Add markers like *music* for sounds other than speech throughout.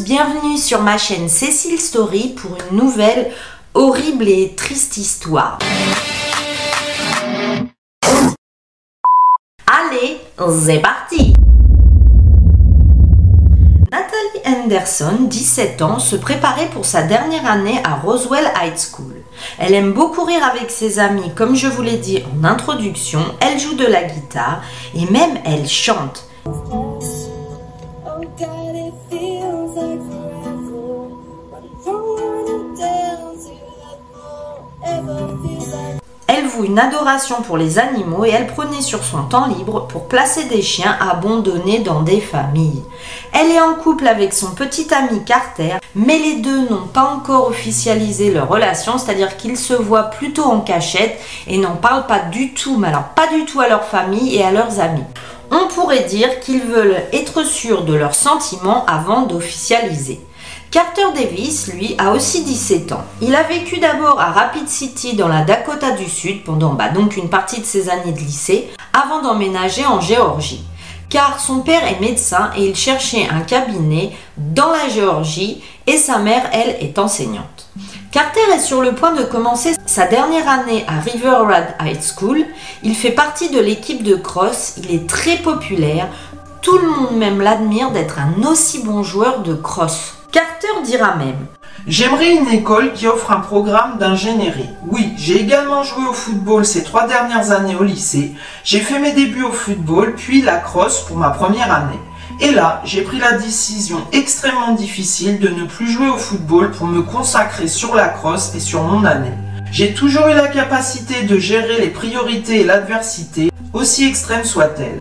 bienvenue sur ma chaîne Cécile Story pour une nouvelle horrible et triste histoire. Allez, c'est parti Nathalie Anderson, 17 ans, se préparait pour sa dernière année à Roswell High School. Elle aime beaucoup rire avec ses amis, comme je vous l'ai dit en introduction, elle joue de la guitare et même elle chante. Elle voue une adoration pour les animaux et elle prenait sur son temps libre pour placer des chiens abandonnés dans des familles. Elle est en couple avec son petit ami Carter, mais les deux n'ont pas encore officialisé leur relation, c'est-à-dire qu'ils se voient plutôt en cachette et n'en parlent pas du tout, mais alors pas du tout à leur famille et à leurs amis. On pourrait dire qu'ils veulent être sûrs de leurs sentiments avant d'officialiser. Carter Davis, lui, a aussi 17 ans. Il a vécu d'abord à Rapid City dans la Dakota du Sud pendant bah, une partie de ses années de lycée, avant d'emménager en Géorgie. Car son père est médecin et il cherchait un cabinet dans la Géorgie et sa mère, elle, est enseignante. Carter est sur le point de commencer sa dernière année à River Rad High School. Il fait partie de l'équipe de cross, il est très populaire, tout le monde même l'admire d'être un aussi bon joueur de cross. Carter dira même J'aimerais une école qui offre un programme d'ingénierie. Oui, j'ai également joué au football ces trois dernières années au lycée. J'ai fait mes débuts au football, puis la crosse pour ma première année. Et là, j'ai pris la décision extrêmement difficile de ne plus jouer au football pour me consacrer sur la crosse et sur mon année. J'ai toujours eu la capacité de gérer les priorités et l'adversité, aussi extrême soit-elle.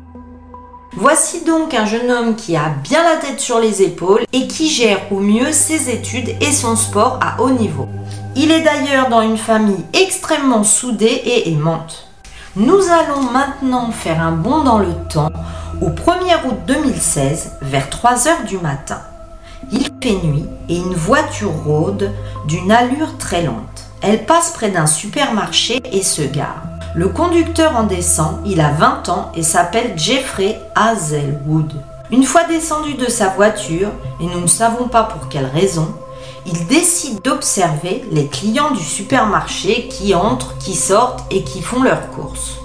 Voici donc un jeune homme qui a bien la tête sur les épaules et qui gère au mieux ses études et son sport à haut niveau. Il est d'ailleurs dans une famille extrêmement soudée et aimante. Nous allons maintenant faire un bond dans le temps au 1er août 2016 vers 3 heures du matin. Il fait nuit et une voiture rôde d'une allure très lente. Elle passe près d'un supermarché et se gare. Le conducteur en descend, il a 20 ans et s'appelle Jeffrey Hazelwood. Une fois descendu de sa voiture, et nous ne savons pas pour quelle raison, il décide d'observer les clients du supermarché qui entrent, qui sortent et qui font leurs courses.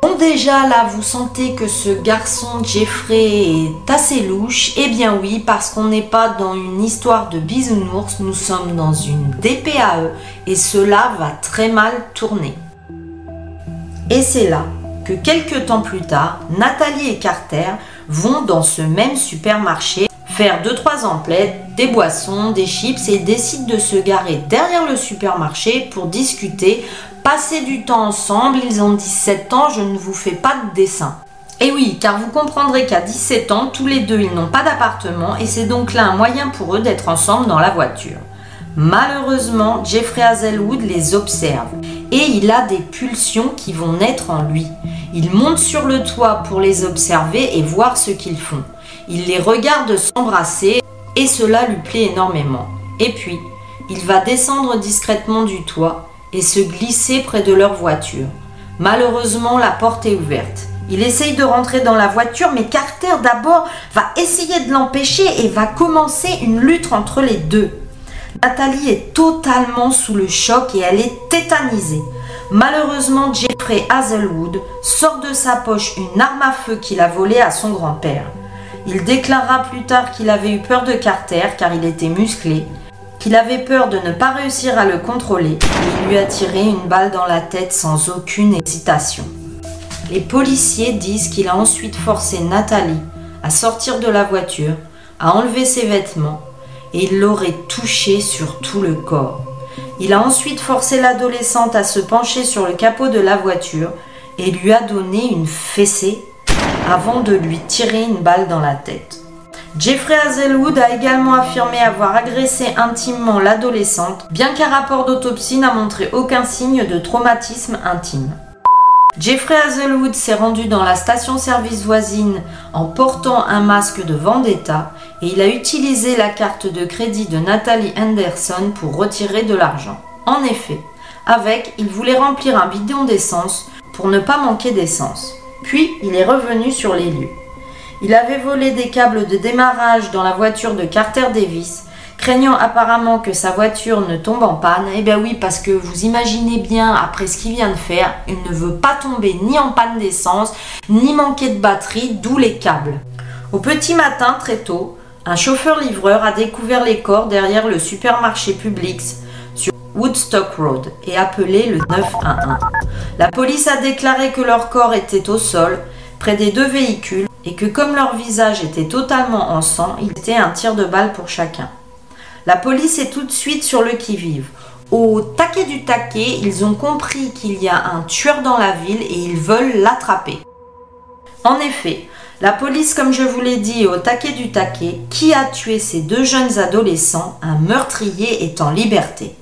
Bon déjà là, vous sentez que ce garçon Jeffrey est assez louche Eh bien oui, parce qu'on n'est pas dans une histoire de bisounours, nous sommes dans une DPAE et cela va très mal tourner. Et c'est là que quelques temps plus tard, Nathalie et Carter vont dans ce même supermarché faire 2-3 emplettes, des boissons, des chips et décident de se garer derrière le supermarché pour discuter, passer du temps ensemble. Ils ont 17 ans, je ne vous fais pas de dessin. Et oui, car vous comprendrez qu'à 17 ans, tous les deux, ils n'ont pas d'appartement et c'est donc là un moyen pour eux d'être ensemble dans la voiture. Malheureusement, Jeffrey Hazelwood les observe et il a des pulsions qui vont naître en lui. Il monte sur le toit pour les observer et voir ce qu'ils font. Il les regarde s'embrasser et cela lui plaît énormément. Et puis, il va descendre discrètement du toit et se glisser près de leur voiture. Malheureusement, la porte est ouverte. Il essaye de rentrer dans la voiture, mais Carter d'abord va essayer de l'empêcher et va commencer une lutte entre les deux. Nathalie est totalement sous le choc et elle est tétanisée. Malheureusement, Jeffrey Hazelwood sort de sa poche une arme à feu qu'il a volée à son grand-père. Il déclara plus tard qu'il avait eu peur de Carter car il était musclé, qu'il avait peur de ne pas réussir à le contrôler et il lui a tiré une balle dans la tête sans aucune hésitation. Les policiers disent qu'il a ensuite forcé Nathalie à sortir de la voiture, à enlever ses vêtements et il l'aurait touchée sur tout le corps. Il a ensuite forcé l'adolescente à se pencher sur le capot de la voiture et lui a donné une fessée avant de lui tirer une balle dans la tête. Jeffrey Hazelwood a également affirmé avoir agressé intimement l'adolescente, bien qu'un rapport d'autopsie n'a montré aucun signe de traumatisme intime. Jeffrey Hazelwood s'est rendu dans la station-service voisine en portant un masque de vendetta et il a utilisé la carte de crédit de Nathalie Anderson pour retirer de l'argent. En effet, avec, il voulait remplir un bidon d'essence pour ne pas manquer d'essence. Puis, il est revenu sur les lieux. Il avait volé des câbles de démarrage dans la voiture de Carter Davis, craignant apparemment que sa voiture ne tombe en panne. Eh bien oui, parce que vous imaginez bien, après ce qu'il vient de faire, il ne veut pas tomber ni en panne d'essence, ni manquer de batterie, d'où les câbles. Au petit matin, très tôt, un chauffeur-livreur a découvert les corps derrière le supermarché Publix sur Woodstock Road et appelé le 911. La police a déclaré que leurs corps étaient au sol, près des deux véhicules, et que comme leur visage était totalement en sang, il était un tir de balle pour chacun. La police est tout de suite sur le qui-vive. Au taquet du taquet, ils ont compris qu'il y a un tueur dans la ville et ils veulent l'attraper. En effet, la police, comme je vous l'ai dit, au taquet du taquet. Qui a tué ces deux jeunes adolescents Un meurtrier est en liberté.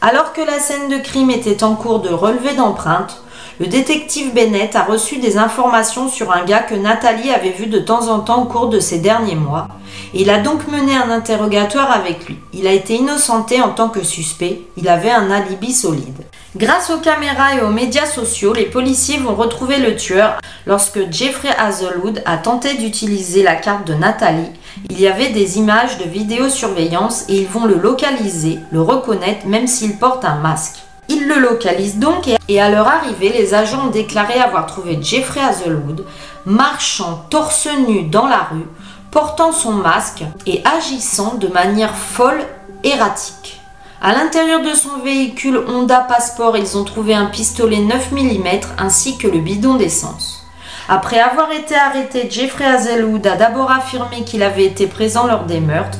Alors que la scène de crime était en cours de relevé d'empreintes, le détective Bennett a reçu des informations sur un gars que Nathalie avait vu de temps en temps au cours de ces derniers mois. Il a donc mené un interrogatoire avec lui. Il a été innocenté en tant que suspect. Il avait un alibi solide. Grâce aux caméras et aux médias sociaux, les policiers vont retrouver le tueur lorsque Jeffrey Hazelwood a tenté d'utiliser la carte de Nathalie. Il y avait des images de vidéosurveillance et ils vont le localiser, le reconnaître même s'il porte un masque. Ils le localisent donc et à leur arrivée, les agents ont déclaré avoir trouvé Jeffrey Hazelwood marchant torse nu dans la rue, portant son masque et agissant de manière folle, erratique. À l'intérieur de son véhicule Honda Passport, ils ont trouvé un pistolet 9 mm ainsi que le bidon d'essence. Après avoir été arrêté, Jeffrey Hazelwood a d'abord affirmé qu'il avait été présent lors des meurtres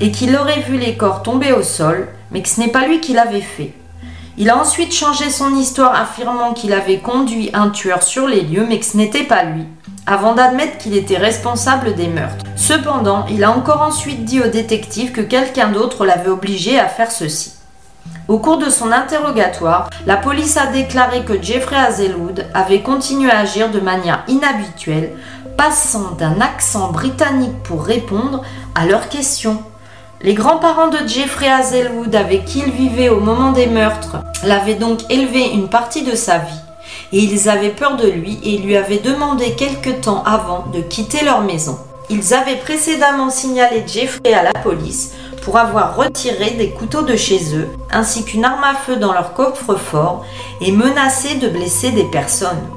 et qu'il aurait vu les corps tomber au sol, mais que ce n'est pas lui qui l'avait fait. Il a ensuite changé son histoire affirmant qu'il avait conduit un tueur sur les lieux mais que ce n'était pas lui, avant d'admettre qu'il était responsable des meurtres. Cependant, il a encore ensuite dit au détective que quelqu'un d'autre l'avait obligé à faire ceci. Au cours de son interrogatoire, la police a déclaré que Jeffrey Hazelwood avait continué à agir de manière inhabituelle, passant d'un accent britannique pour répondre à leurs questions. Les grands-parents de Jeffrey Hazelwood avec qui il vivait au moment des meurtres l'avaient donc élevé une partie de sa vie et ils avaient peur de lui et lui avaient demandé quelque temps avant de quitter leur maison. Ils avaient précédemment signalé Jeffrey à la police pour avoir retiré des couteaux de chez eux ainsi qu'une arme à feu dans leur coffre-fort et menacé de blesser des personnes.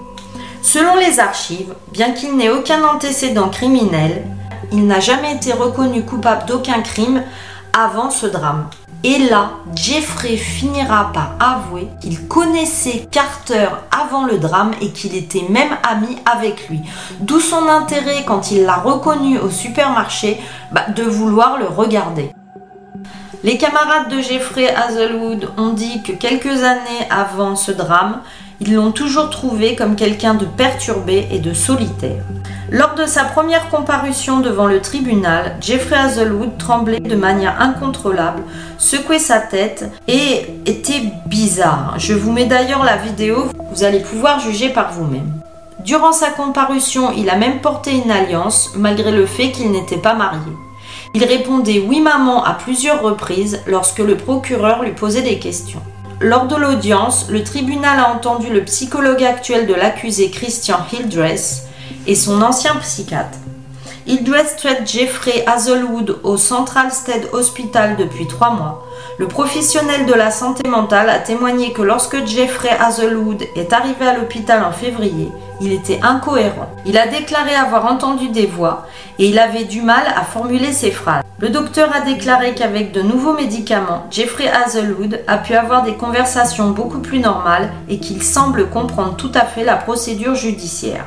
Selon les archives, bien qu'il n'ait aucun antécédent criminel, il n'a jamais été reconnu coupable d'aucun crime avant ce drame. Et là, Jeffrey finira par avouer qu'il connaissait Carter avant le drame et qu'il était même ami avec lui. D'où son intérêt quand il l'a reconnu au supermarché bah, de vouloir le regarder. Les camarades de Jeffrey Hazelwood ont dit que quelques années avant ce drame, ils l'ont toujours trouvé comme quelqu'un de perturbé et de solitaire. Lors de sa première comparution devant le tribunal, Jeffrey Hazelwood tremblait de manière incontrôlable, secouait sa tête et était bizarre. Je vous mets d'ailleurs la vidéo, vous allez pouvoir juger par vous-même. Durant sa comparution, il a même porté une alliance, malgré le fait qu'il n'était pas marié. Il répondait oui maman à plusieurs reprises lorsque le procureur lui posait des questions. Lors de l'audience, le tribunal a entendu le psychologue actuel de l'accusé Christian Hildress et son ancien psychiatre. Il doit traite Jeffrey Hazelwood au Central State Hospital depuis trois mois. Le professionnel de la santé mentale a témoigné que lorsque Jeffrey Hazelwood est arrivé à l'hôpital en février, il était incohérent. Il a déclaré avoir entendu des voix et il avait du mal à formuler ses phrases. Le docteur a déclaré qu'avec de nouveaux médicaments, Jeffrey Hazelwood a pu avoir des conversations beaucoup plus normales et qu'il semble comprendre tout à fait la procédure judiciaire.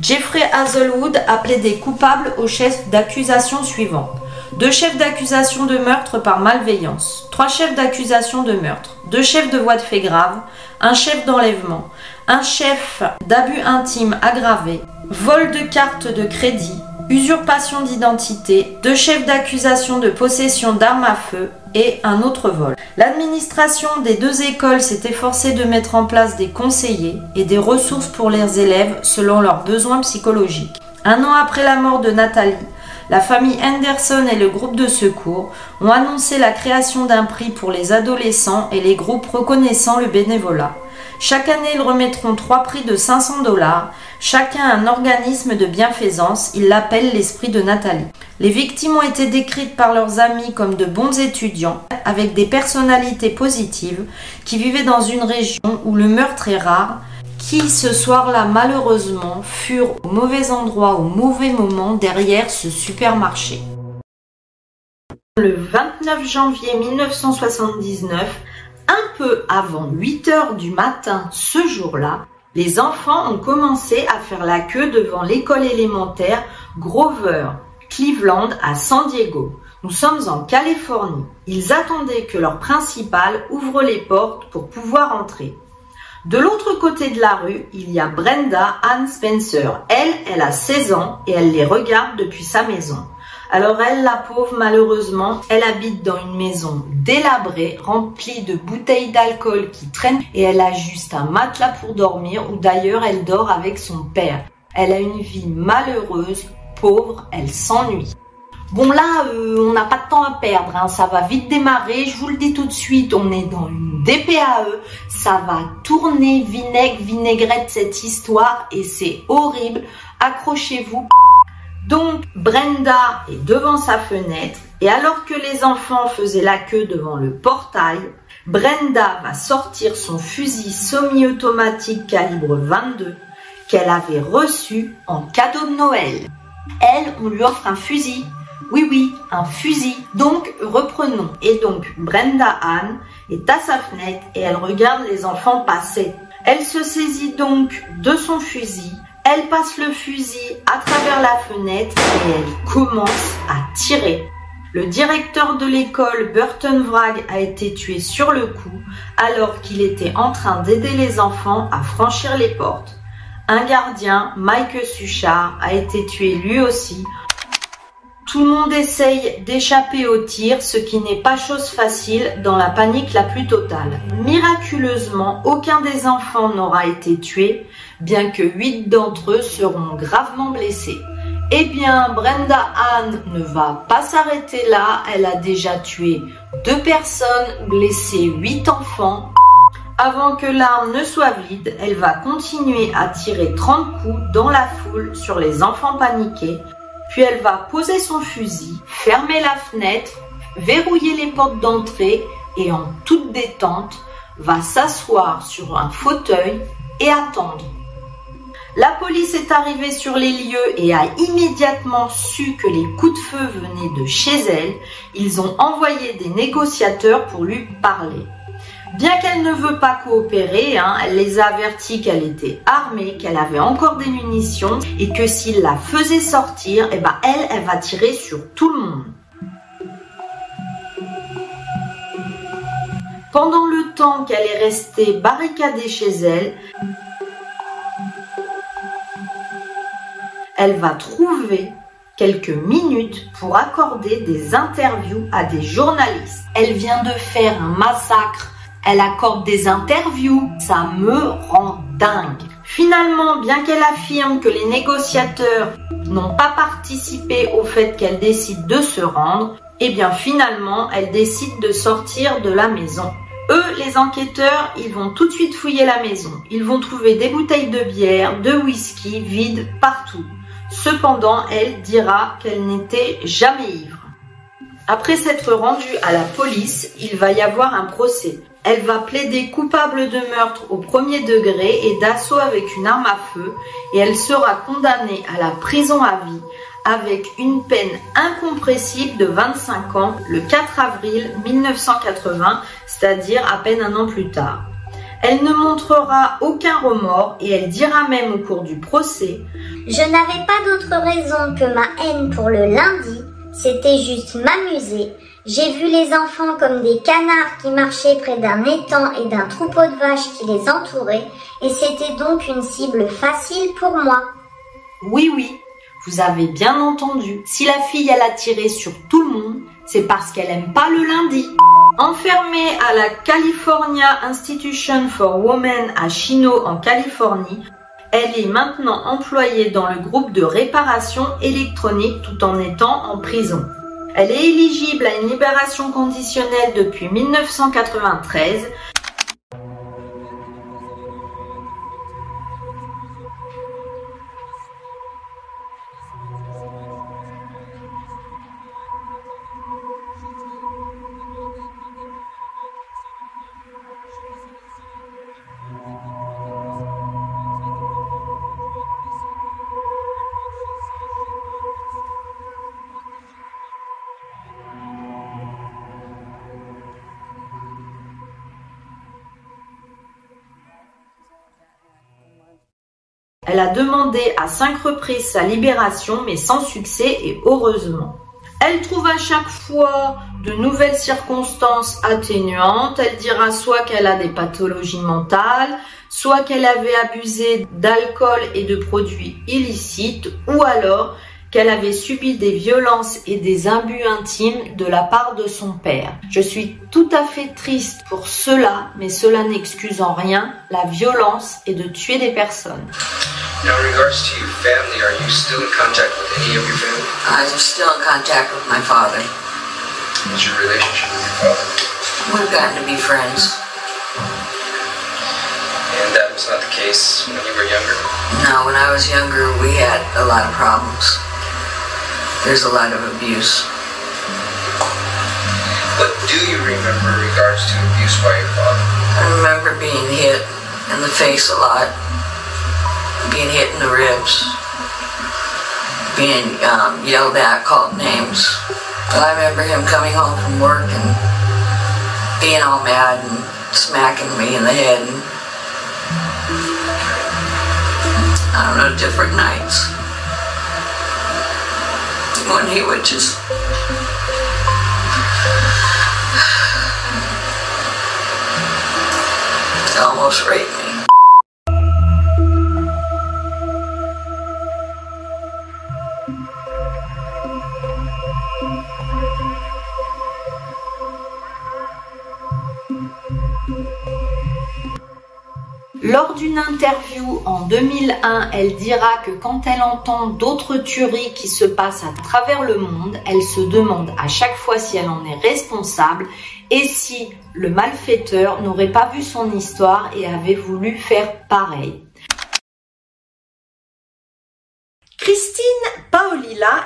Jeffrey Hazelwood a plaidé coupable au chef d'accusation suivant. Deux chefs d'accusation de meurtre par malveillance, trois chefs d'accusation de meurtre, deux chefs de voie de fait grave, un chef d'enlèvement, un chef d'abus intime aggravé, vol de carte de crédit, usurpation d'identité, deux chefs d'accusation de possession d'armes à feu et un autre vol. L'administration des deux écoles s'est efforcée de mettre en place des conseillers et des ressources pour les élèves selon leurs besoins psychologiques. Un an après la mort de Nathalie, la famille Henderson et le groupe de secours ont annoncé la création d'un prix pour les adolescents et les groupes reconnaissant le bénévolat. Chaque année, ils remettront trois prix de 500 dollars, chacun un organisme de bienfaisance, ils l'appellent l'esprit de Nathalie. Les victimes ont été décrites par leurs amis comme de bons étudiants, avec des personnalités positives, qui vivaient dans une région où le meurtre est rare, qui ce soir-là malheureusement furent au mauvais endroit au mauvais moment derrière ce supermarché. Le 29 janvier 1979, un peu avant 8 heures du matin ce jour-là, les enfants ont commencé à faire la queue devant l'école élémentaire Grover, Cleveland à San Diego. Nous sommes en Californie. Ils attendaient que leur principal ouvre les portes pour pouvoir entrer. De l'autre côté de la rue, il y a Brenda Ann Spencer. Elle, elle a 16 ans et elle les regarde depuis sa maison. Alors elle, la pauvre, malheureusement, elle habite dans une maison délabrée, remplie de bouteilles d'alcool qui traînent et elle a juste un matelas pour dormir ou d'ailleurs elle dort avec son père. Elle a une vie malheureuse, pauvre, elle s'ennuie. Bon là, euh, on n'a pas de temps à perdre, hein. ça va vite démarrer, je vous le dis tout de suite, on est dans une DPAE, ça va tourner vinaigre, vinaigrette cette histoire et c'est horrible, accrochez-vous. Donc Brenda est devant sa fenêtre et alors que les enfants faisaient la queue devant le portail, Brenda va sortir son fusil semi-automatique calibre 22 qu'elle avait reçu en cadeau de Noël. Elle, on lui offre un fusil. Oui, oui, un fusil. Donc, reprenons. Et donc, Brenda Anne est à sa fenêtre et elle regarde les enfants passer. Elle se saisit donc de son fusil elle passe le fusil à travers la fenêtre et elle commence à tirer. Le directeur de l'école, Burton Vrag, a été tué sur le coup alors qu'il était en train d'aider les enfants à franchir les portes. Un gardien, Mike Suchard, a été tué lui aussi. Tout le monde essaye d'échapper au tir, ce qui n'est pas chose facile dans la panique la plus totale. Miraculeusement, aucun des enfants n'aura été tué, bien que huit d'entre eux seront gravement blessés. Eh bien, Brenda Ann ne va pas s'arrêter là. Elle a déjà tué deux personnes, blessé huit enfants. Avant que l'arme ne soit vide, elle va continuer à tirer 30 coups dans la foule sur les enfants paniqués. Puis elle va poser son fusil, fermer la fenêtre, verrouiller les portes d'entrée et en toute détente, va s'asseoir sur un fauteuil et attendre. La police est arrivée sur les lieux et a immédiatement su que les coups de feu venaient de chez elle. Ils ont envoyé des négociateurs pour lui parler. Bien qu'elle ne veut pas coopérer, hein, elle les a avertis qu'elle était armée, qu'elle avait encore des munitions et que s'il la faisait sortir, eh ben elle, elle va tirer sur tout le monde. Pendant le temps qu'elle est restée barricadée chez elle, elle va trouver quelques minutes pour accorder des interviews à des journalistes. Elle vient de faire un massacre. Elle accorde des interviews. Ça me rend dingue. Finalement, bien qu'elle affirme que les négociateurs n'ont pas participé au fait qu'elle décide de se rendre, eh bien finalement, elle décide de sortir de la maison. Eux, les enquêteurs, ils vont tout de suite fouiller la maison. Ils vont trouver des bouteilles de bière, de whisky vides partout. Cependant, elle dira qu'elle n'était jamais ivre. Après s'être rendue à la police, il va y avoir un procès. Elle va plaider coupable de meurtre au premier degré et d'assaut avec une arme à feu et elle sera condamnée à la prison à vie avec une peine incompressible de 25 ans le 4 avril 1980, c'est-à-dire à peine un an plus tard. Elle ne montrera aucun remords et elle dira même au cours du procès Je n'avais pas d'autre raison que ma haine pour le lundi, c'était juste m'amuser. J'ai vu les enfants comme des canards qui marchaient près d'un étang et d'un troupeau de vaches qui les entourait, et c'était donc une cible facile pour moi. Oui, oui, vous avez bien entendu. Si la fille elle a tiré sur tout le monde, c'est parce qu'elle aime pas le lundi. Enfermée à la California Institution for Women à Chino en Californie, elle est maintenant employée dans le groupe de réparation électronique tout en étant en prison. Elle est éligible à une libération conditionnelle depuis 1993 Elle a demandé à cinq reprises sa libération, mais sans succès et heureusement. Elle trouve à chaque fois de nouvelles circonstances atténuantes. Elle dira soit qu'elle a des pathologies mentales, soit qu'elle avait abusé d'alcool et de produits illicites, ou alors qu'elle avait subi des violences et des imbus intimes de la part de son père. Je suis tout à fait triste pour cela, mais cela n'excuse en rien la violence et de tuer des personnes. Now, in regards to your family, are you still in contact with any of your family? I'm still in contact with my father. What's your relationship with your father? We've gotten to be friends. And that was not the case when you were younger? No, when I was younger, we had a lot of problems. There's a lot of abuse. What do you remember in regards to abuse by your father? I remember being hit in the face a lot, being hit in the ribs, being um, yelled at, called names. But I remember him coming home from work and being all mad and smacking me in the head. And, I don't know, different nights. When he would just *sighs* almost rape Lors d'une interview en 2001, elle dira que quand elle entend d'autres tueries qui se passent à travers le monde, elle se demande à chaque fois si elle en est responsable et si le malfaiteur n'aurait pas vu son histoire et avait voulu faire pareil. Christine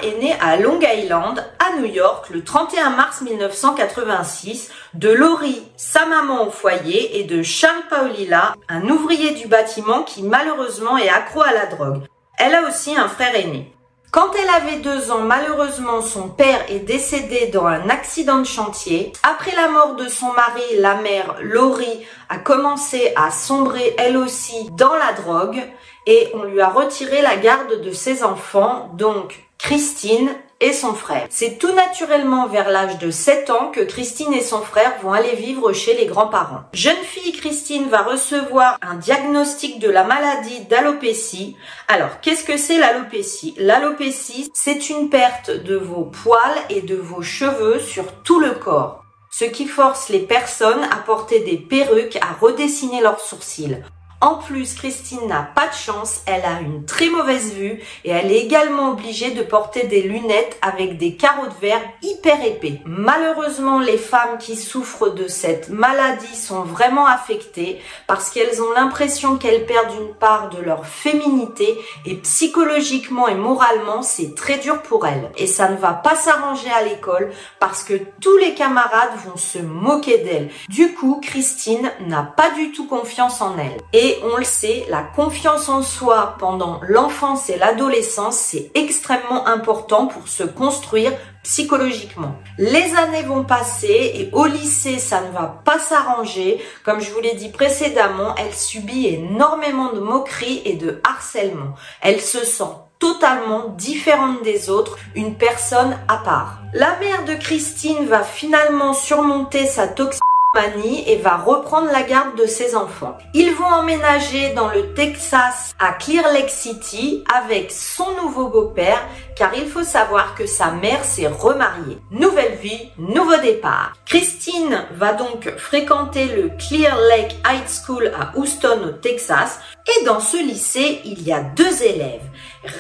Est née à Long Island, à New York, le 31 mars 1986, de Laurie, sa maman au foyer, et de Charles Paolilla, un ouvrier du bâtiment qui malheureusement est accro à la drogue. Elle a aussi un frère aîné. Quand elle avait deux ans, malheureusement, son père est décédé dans un accident de chantier. Après la mort de son mari, la mère Laurie a commencé à sombrer elle aussi dans la drogue et on lui a retiré la garde de ses enfants, donc Christine et son frère. C'est tout naturellement vers l'âge de 7 ans que Christine et son frère vont aller vivre chez les grands-parents. Jeune fille Christine va recevoir un diagnostic de la maladie d'alopécie. Alors, qu'est-ce que c'est l'alopécie? L'alopécie, c'est une perte de vos poils et de vos cheveux sur tout le corps, ce qui force les personnes à porter des perruques, à redessiner leurs sourcils. En plus, Christine n'a pas de chance, elle a une très mauvaise vue et elle est également obligée de porter des lunettes avec des carreaux de verre hyper épais. Malheureusement, les femmes qui souffrent de cette maladie sont vraiment affectées parce qu'elles ont l'impression qu'elles perdent une part de leur féminité et psychologiquement et moralement, c'est très dur pour elles. Et ça ne va pas s'arranger à l'école parce que tous les camarades vont se moquer d'elle. Du coup, Christine n'a pas du tout confiance en elle. On le sait, la confiance en soi pendant l'enfance et l'adolescence, c'est extrêmement important pour se construire psychologiquement. Les années vont passer et au lycée, ça ne va pas s'arranger. Comme je vous l'ai dit précédemment, elle subit énormément de moqueries et de harcèlement. Elle se sent totalement différente des autres, une personne à part. La mère de Christine va finalement surmonter sa toxicité et va reprendre la garde de ses enfants. Ils vont emménager dans le Texas à Clear Lake City avec son nouveau beau-père car il faut savoir que sa mère s'est remariée. Nouvelle vie, nouveau départ. Christine va donc fréquenter le Clear Lake High School à Houston au Texas et dans ce lycée, il y a deux élèves,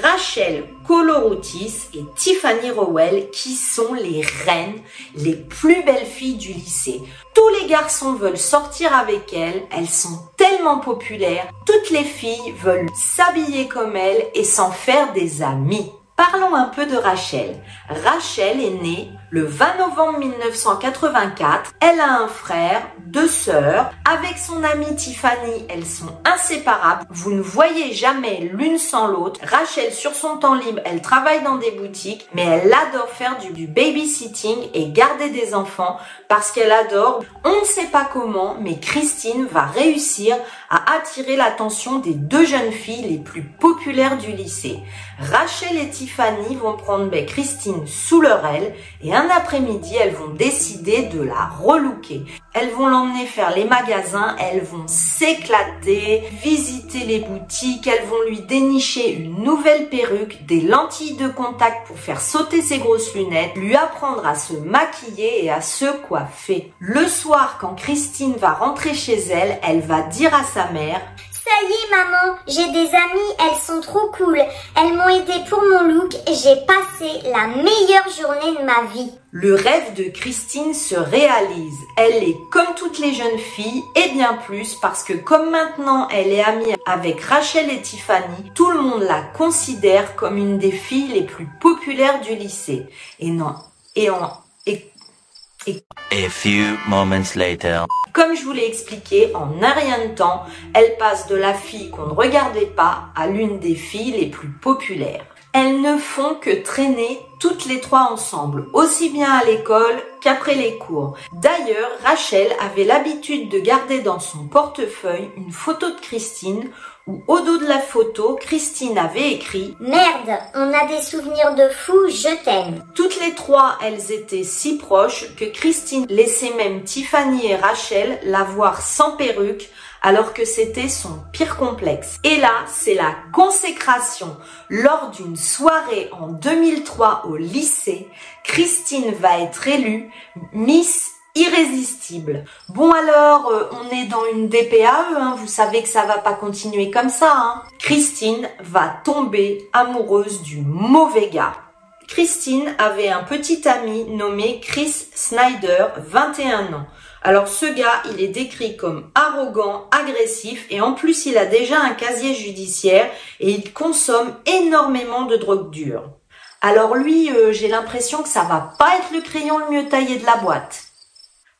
Rachel Coloroutis et Tiffany Rowell qui sont les reines, les plus belles filles du lycée. Tous les garçons veulent sortir avec elles, elles sont tellement populaires, toutes les filles veulent s'habiller comme elles et s'en faire des amis. Parlons un peu de Rachel. Rachel est née Le 20 novembre 1984, elle a un frère, deux sœurs. Avec son amie Tiffany, elles sont inséparables. Vous ne voyez jamais l'une sans l'autre. Rachel, sur son temps libre, elle travaille dans des boutiques, mais elle adore faire du, babysitting et garder des enfants parce qu'elle adore. On ne sait pas comment, mais Christine va réussir à attirer l'attention des deux jeunes filles les plus populaires du lycée. Rachel et Tiffany vont prendre ben, Christine sous leur aile et après-midi, elles vont décider de la relooker. Elles vont l'emmener faire les magasins, elles vont s'éclater, visiter les boutiques, elles vont lui dénicher une nouvelle perruque, des lentilles de contact pour faire sauter ses grosses lunettes, lui apprendre à se maquiller et à se coiffer. Le soir, quand Christine va rentrer chez elle, elle va dire à sa mère ça y est, maman, j'ai des amies, elles sont trop cool. Elles m'ont aidé pour mon look j'ai passé la meilleure journée de ma vie. Le rêve de Christine se réalise. Elle est comme toutes les jeunes filles et bien plus parce que comme maintenant elle est amie avec Rachel et Tiffany, tout le monde la considère comme une des filles les plus populaires du lycée. Et non, et et A few moments later. Comme je vous l'ai expliqué, en un rien de temps, elle passe de la fille qu'on ne regardait pas à l'une des filles les plus populaires. Elles ne font que traîner toutes les trois ensemble, aussi bien à l'école qu'après les cours. D'ailleurs, Rachel avait l'habitude de garder dans son portefeuille une photo de Christine où au dos de la photo, Christine avait écrit Merde, on a des souvenirs de fou, je t'aime. Toutes les trois, elles étaient si proches que Christine laissait même Tiffany et Rachel la voir sans perruque alors que c'était son pire complexe. Et là, c'est la consécration. Lors d'une soirée en 2003 au lycée, Christine va être élue Miss irrésistible. Bon alors, euh, on est dans une DPAE, hein, vous savez que ça va pas continuer comme ça. Hein. Christine va tomber amoureuse du mauvais gars. Christine avait un petit ami nommé Chris Snyder, 21 ans. Alors ce gars, il est décrit comme arrogant, agressif et en plus il a déjà un casier judiciaire et il consomme énormément de drogue dure. Alors lui, euh, j'ai l'impression que ça va pas être le crayon le mieux taillé de la boîte.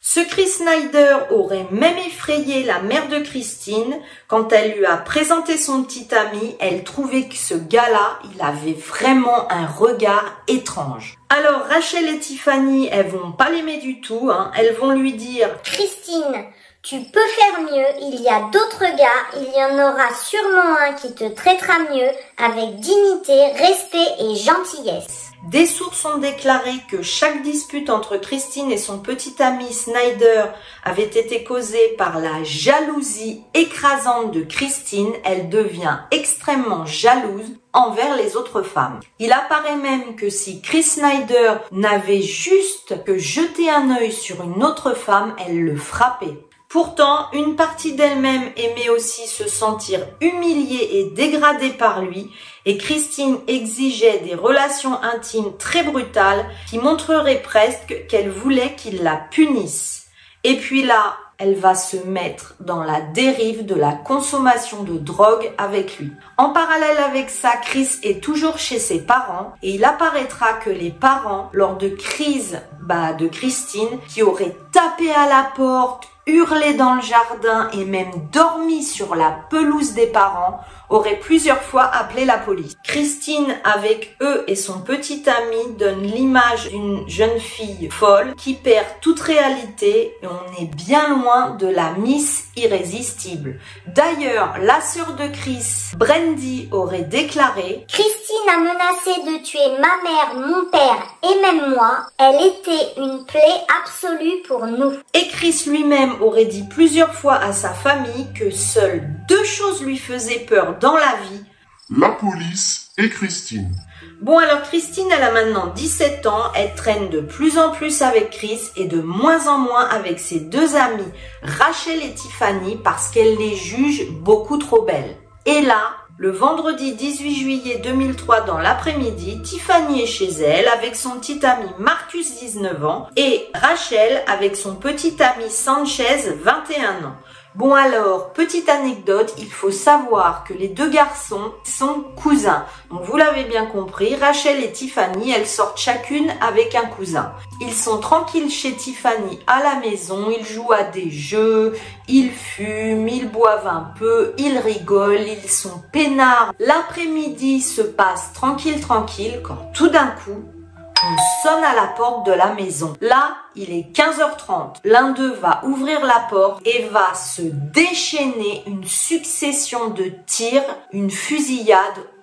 Ce Chris Snyder aurait même effrayé la mère de Christine. Quand elle lui a présenté son petit ami, elle trouvait que ce gars-là, il avait vraiment un regard étrange. Alors Rachel et Tiffany, elles vont pas l'aimer du tout. Hein. Elles vont lui dire Christine, tu peux faire mieux, il y a d'autres gars, il y en aura sûrement un qui te traitera mieux avec dignité, respect et gentillesse. Des sources ont déclaré que chaque dispute entre Christine et son petit ami Snyder avait été causée par la jalousie écrasante de Christine. Elle devient extrêmement jalouse envers les autres femmes. Il apparaît même que si Chris Snyder n'avait juste que jeté un œil sur une autre femme, elle le frappait. Pourtant, une partie d'elle-même aimait aussi se sentir humiliée et dégradée par lui, et Christine exigeait des relations intimes très brutales qui montreraient presque qu'elle voulait qu'il la punisse. Et puis là, elle va se mettre dans la dérive de la consommation de drogue avec lui. En parallèle avec ça, Chris est toujours chez ses parents et il apparaîtra que les parents, lors de crises bah, de Christine, qui auraient tapé à la porte, hurlé dans le jardin et même dormi sur la pelouse des parents, aurait plusieurs fois appelé la police. Christine, avec eux et son petit ami, donne l'image d'une jeune fille folle qui perd toute réalité et on est bien loin de la Miss irrésistible. D'ailleurs, la sœur de Chris, Brandy, aurait déclaré Christine a menacé de tuer ma mère, mon père et même moi. Elle était une plaie absolue pour nous. Et Chris lui-même aurait dit plusieurs fois à sa famille que seules deux choses lui faisaient peur dans la vie. La police et Christine. Bon alors Christine, elle a maintenant 17 ans, elle traîne de plus en plus avec Chris et de moins en moins avec ses deux amies Rachel et Tiffany parce qu'elle les juge beaucoup trop belles. Et là, le vendredi 18 juillet 2003 dans l'après-midi, Tiffany est chez elle avec son petit ami Marcus 19 ans et Rachel avec son petit ami Sanchez 21 ans. Bon alors, petite anecdote, il faut savoir que les deux garçons sont cousins. Donc vous l'avez bien compris, Rachel et Tiffany, elles sortent chacune avec un cousin. Ils sont tranquilles chez Tiffany à la maison, ils jouent à des jeux, ils fument, ils boivent un peu, ils rigolent, ils sont peinards. L'après-midi se passe tranquille tranquille quand tout d'un coup, on sonne à la porte de la maison. Là, il est 15h30. L'un d'eux va ouvrir la porte et va se déchaîner une succession de tirs, une fusillade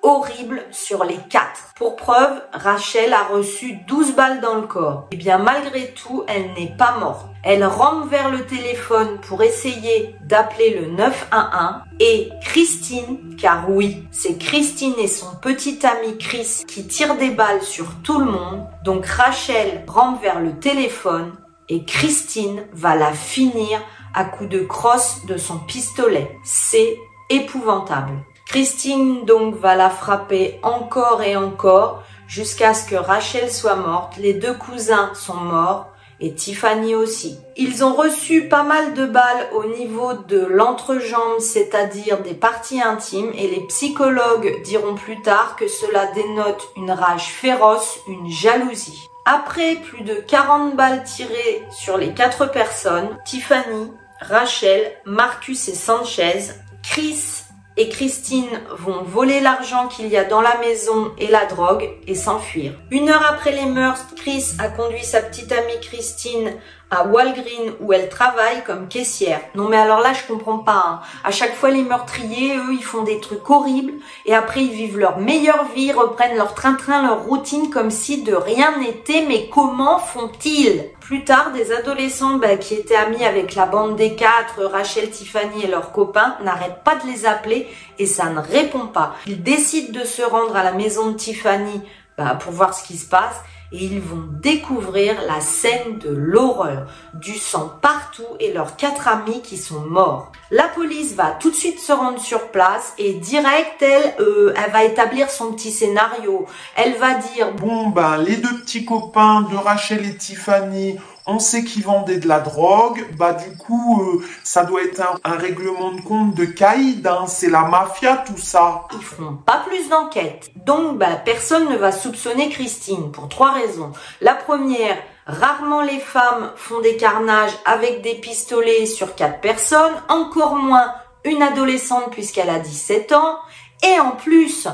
horrible sur les quatre. Pour preuve, Rachel a reçu 12 balles dans le corps. Et eh bien malgré tout, elle n'est pas morte. Elle rampe vers le téléphone pour essayer d'appeler le 911 et Christine, car oui, c'est Christine et son petit ami Chris qui tirent des balles sur tout le monde. Donc Rachel rampe vers le téléphone et Christine va la finir à coups de crosse de son pistolet. C'est épouvantable. Christine donc va la frapper encore et encore jusqu'à ce que Rachel soit morte. Les deux cousins sont morts et Tiffany aussi. Ils ont reçu pas mal de balles au niveau de l'entrejambe, c'est-à-dire des parties intimes, et les psychologues diront plus tard que cela dénote une rage féroce, une jalousie. Après plus de 40 balles tirées sur les quatre personnes, Tiffany, Rachel, Marcus et Sanchez, Chris et Christine vont voler l'argent qu'il y a dans la maison et la drogue et s'enfuir. Une heure après les meurtres, Chris a conduit sa petite amie Christine à Walgreen où elle travaille comme caissière. Non mais alors là je comprends pas. Hein. À chaque fois les meurtriers, eux, ils font des trucs horribles et après ils vivent leur meilleure vie, reprennent leur train-train, leur routine comme si de rien n'était. Mais comment font-ils? Plus tard, des adolescents bah, qui étaient amis avec la bande des quatre, Rachel, Tiffany et leurs copains, n'arrêtent pas de les appeler et ça ne répond pas. Ils décident de se rendre à la maison de Tiffany bah, pour voir ce qui se passe et ils vont découvrir la scène de l'horreur, du sang partout et leurs quatre amis qui sont morts. La police va tout de suite se rendre sur place et direct, elle, euh, elle va établir son petit scénario. Elle va dire bon ben les deux petits copains de Rachel et Tiffany on sait qu'ils vendaient de la drogue, bah du coup, euh, ça doit être un, règlement de compte de caïd, hein. c'est la mafia tout ça. Ils feront pas plus d'enquête. Donc, bah, personne ne va soupçonner Christine pour trois raisons. La première, rarement les femmes font des carnages avec des pistolets sur quatre personnes, encore moins une adolescente puisqu'elle a 17 ans. Et en plus,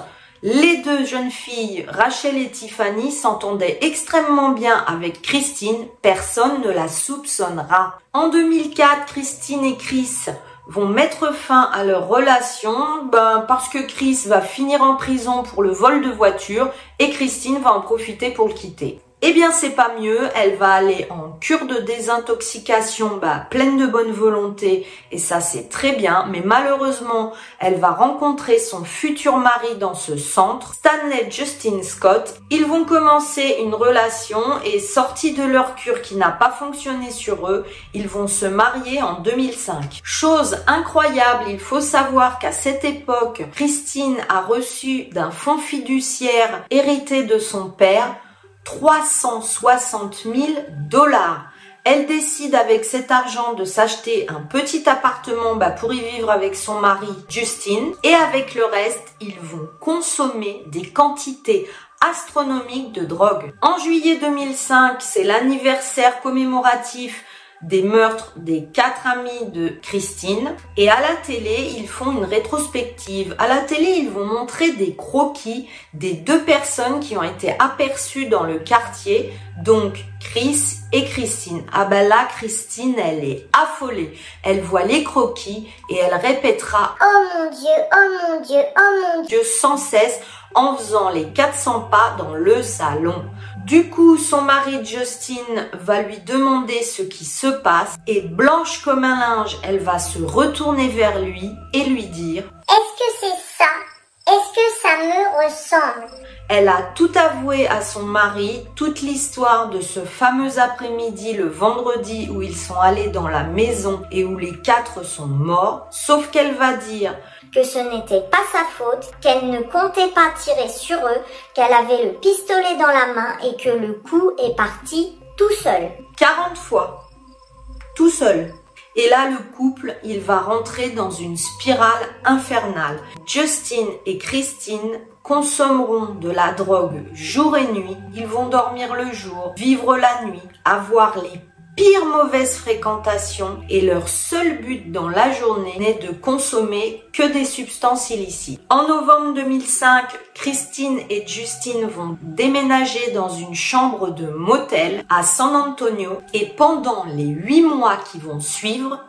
les deux jeunes filles, Rachel et Tiffany, s'entendaient extrêmement bien avec Christine, personne ne la soupçonnera. En 2004, Christine et Chris vont mettre fin à leur relation ben, parce que Chris va finir en prison pour le vol de voiture et Christine va en profiter pour le quitter. Eh bien, c'est pas mieux. Elle va aller en cure de désintoxication, bah, pleine de bonne volonté. Et ça, c'est très bien. Mais malheureusement, elle va rencontrer son futur mari dans ce centre, Stanley Justin Scott. Ils vont commencer une relation et sortis de leur cure qui n'a pas fonctionné sur eux, ils vont se marier en 2005. Chose incroyable, il faut savoir qu'à cette époque, Christine a reçu d'un fonds fiduciaire hérité de son père 360 000 dollars. Elle décide avec cet argent de s'acheter un petit appartement bah, pour y vivre avec son mari Justine et avec le reste, ils vont consommer des quantités astronomiques de drogue. En juillet 2005, c'est l'anniversaire commémoratif des meurtres des quatre amis de Christine. Et à la télé, ils font une rétrospective. À la télé, ils vont montrer des croquis des deux personnes qui ont été aperçues dans le quartier. Donc, Chris et Christine. Ah ben là, Christine, elle est affolée. Elle voit les croquis et elle répétera Oh mon Dieu, oh mon Dieu, oh mon Dieu sans cesse en faisant les 400 pas dans le salon. Du coup, son mari Justine va lui demander ce qui se passe et blanche comme un linge, elle va se retourner vers lui et lui dire Est-ce que c'est ça? Est-ce que ça me ressemble Elle a tout avoué à son mari, toute l'histoire de ce fameux après-midi le vendredi où ils sont allés dans la maison et où les quatre sont morts, sauf qu'elle va dire que ce n'était pas sa faute, qu'elle ne comptait pas tirer sur eux, qu'elle avait le pistolet dans la main et que le coup est parti tout seul. 40 fois. Tout seul. Et là, le couple, il va rentrer dans une spirale infernale. Justin et Christine consommeront de la drogue jour et nuit. Ils vont dormir le jour, vivre la nuit, avoir les pires mauvaises fréquentations et leur seul but dans la journée n'est de consommer que des substances illicites. En novembre 2005, Christine et Justine vont déménager dans une chambre de motel à San Antonio et pendant les huit mois qui vont suivre,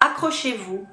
accrochez-vous,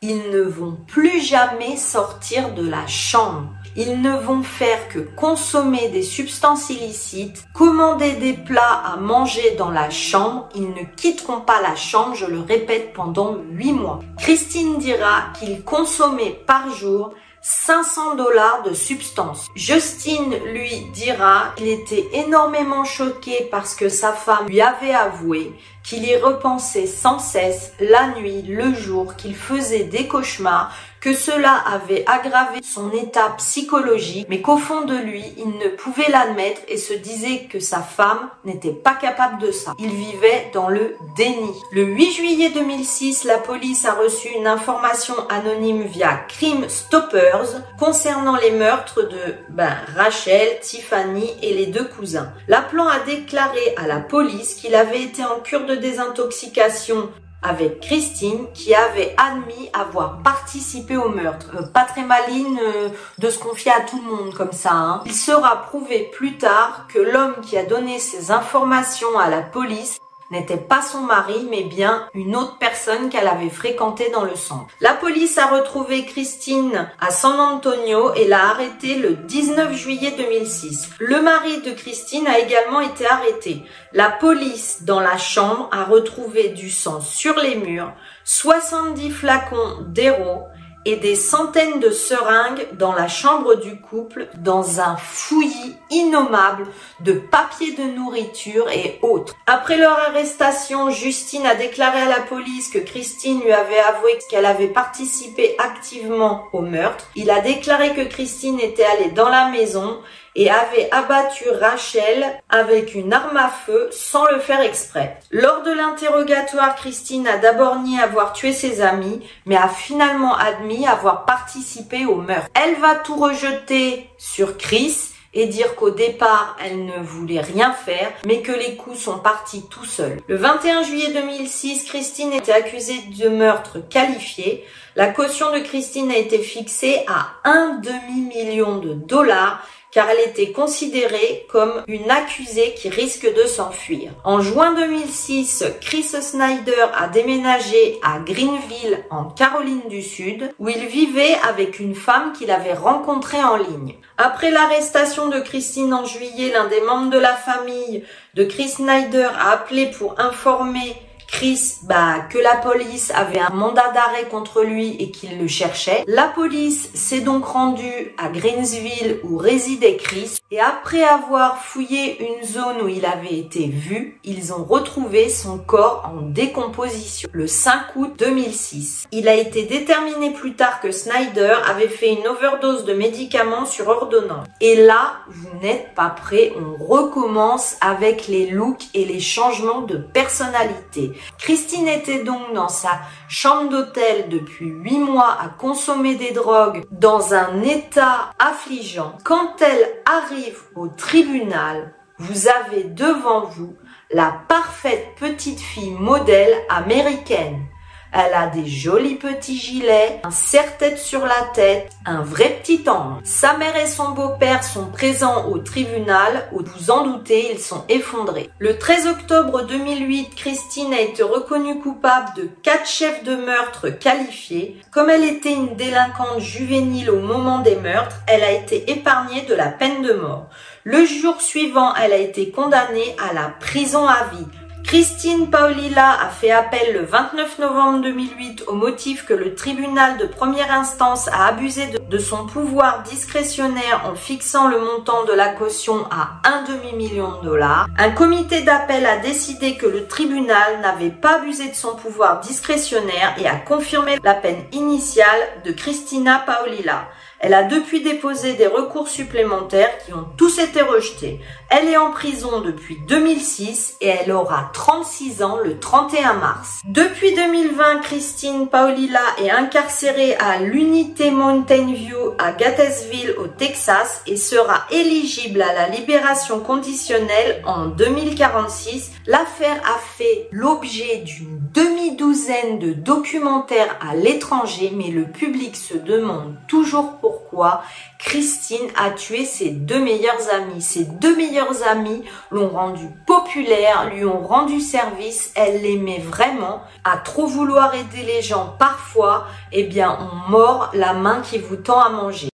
ils ne vont plus jamais sortir de la chambre. Ils ne vont faire que consommer des substances illicites, commander des plats à manger dans la chambre. Ils ne quitteront pas la chambre, je le répète, pendant 8 mois. Christine dira qu'ils consommaient par jour 500 dollars de substances. Justine lui dira qu'il était énormément choqué parce que sa femme lui avait avoué qu'il y repensait sans cesse la nuit, le jour, qu'il faisait des cauchemars, que cela avait aggravé son état psychologique, mais qu'au fond de lui, il ne pouvait l'admettre et se disait que sa femme n'était pas capable de ça. Il vivait dans le déni. Le 8 juillet 2006, la police a reçu une information anonyme via Crime Stoppers concernant les meurtres de ben, Rachel, Tiffany et les deux cousins. L'appelant a déclaré à la police qu'il avait été en cure de désintoxication avec Christine qui avait admis avoir participé au meurtre. Euh, pas très maligne euh, de se confier à tout le monde comme ça. Hein. Il sera prouvé plus tard que l'homme qui a donné ces informations à la police n'était pas son mari, mais bien une autre personne qu'elle avait fréquentée dans le centre. La police a retrouvé Christine à San Antonio et l'a arrêtée le 19 juillet 2006. Le mari de Christine a également été arrêté. La police, dans la chambre, a retrouvé du sang sur les murs, 70 flacons d'héros, et des centaines de seringues dans la chambre du couple dans un fouillis innommable de papiers de nourriture et autres. Après leur arrestation, Justine a déclaré à la police que Christine lui avait avoué qu'elle avait participé activement au meurtre. Il a déclaré que Christine était allée dans la maison et avait abattu Rachel avec une arme à feu sans le faire exprès. Lors de l'interrogatoire, Christine a d'abord nié avoir tué ses amis, mais a finalement admis avoir participé au meurtre. Elle va tout rejeter sur Chris et dire qu'au départ, elle ne voulait rien faire, mais que les coups sont partis tout seuls. Le 21 juillet 2006, Christine était accusée de meurtre qualifié. La caution de Christine a été fixée à un demi-million de dollars car elle était considérée comme une accusée qui risque de s'enfuir. En juin 2006, Chris Snyder a déménagé à Greenville en Caroline du Sud où il vivait avec une femme qu'il avait rencontrée en ligne. Après l'arrestation de Christine en juillet, l'un des membres de la famille de Chris Snyder a appelé pour informer Chris, bah, que la police avait un mandat d'arrêt contre lui et qu'il le cherchait. La police s'est donc rendue à Greensville où résidait Chris et après avoir fouillé une zone où il avait été vu, ils ont retrouvé son corps en décomposition le 5 août 2006. Il a été déterminé plus tard que Snyder avait fait une overdose de médicaments sur ordonnance. Et là, vous n'êtes pas prêt, on recommence avec les looks et les changements de personnalité. Christine était donc dans sa chambre d'hôtel depuis huit mois à consommer des drogues dans un état affligeant. Quand elle arrive au tribunal, vous avez devant vous la parfaite petite fille modèle américaine. Elle a des jolis petits gilets, un serre-tête sur la tête, un vrai petit ange. Sa mère et son beau-père sont présents au tribunal où vous en doutez, ils sont effondrés. Le 13 octobre 2008, Christine a été reconnue coupable de quatre chefs de meurtre qualifiés. Comme elle était une délinquante juvénile au moment des meurtres, elle a été épargnée de la peine de mort. Le jour suivant, elle a été condamnée à la prison à vie. Christine Paolilla a fait appel le 29 novembre 2008 au motif que le tribunal de première instance a abusé de, son pouvoir discrétionnaire en fixant le montant de la caution à un demi-million de dollars. Un comité d'appel a décidé que le tribunal n'avait pas abusé de son pouvoir discrétionnaire et a confirmé la peine initiale de Christina Paolilla. Elle a depuis déposé des recours supplémentaires qui ont tous été rejetés. Elle est en prison depuis 2006 et elle aura 36 ans le 31 mars. Depuis 2020, Christine Paolilla est incarcérée à l'unité Mountain View à Gatesville au Texas et sera éligible à la libération conditionnelle en 2046. L'affaire a fait l'objet d'une demi-douzaine de documentaires à l'étranger, mais le public se demande toujours pourquoi Christine a tué ses deux meilleurs amis. Ses deux meilleurs amis l'ont rendu populaire, lui ont rendu service, elle l'aimait vraiment. À trop vouloir aider les gens parfois, eh bien on mord la main qui vous tend à manger.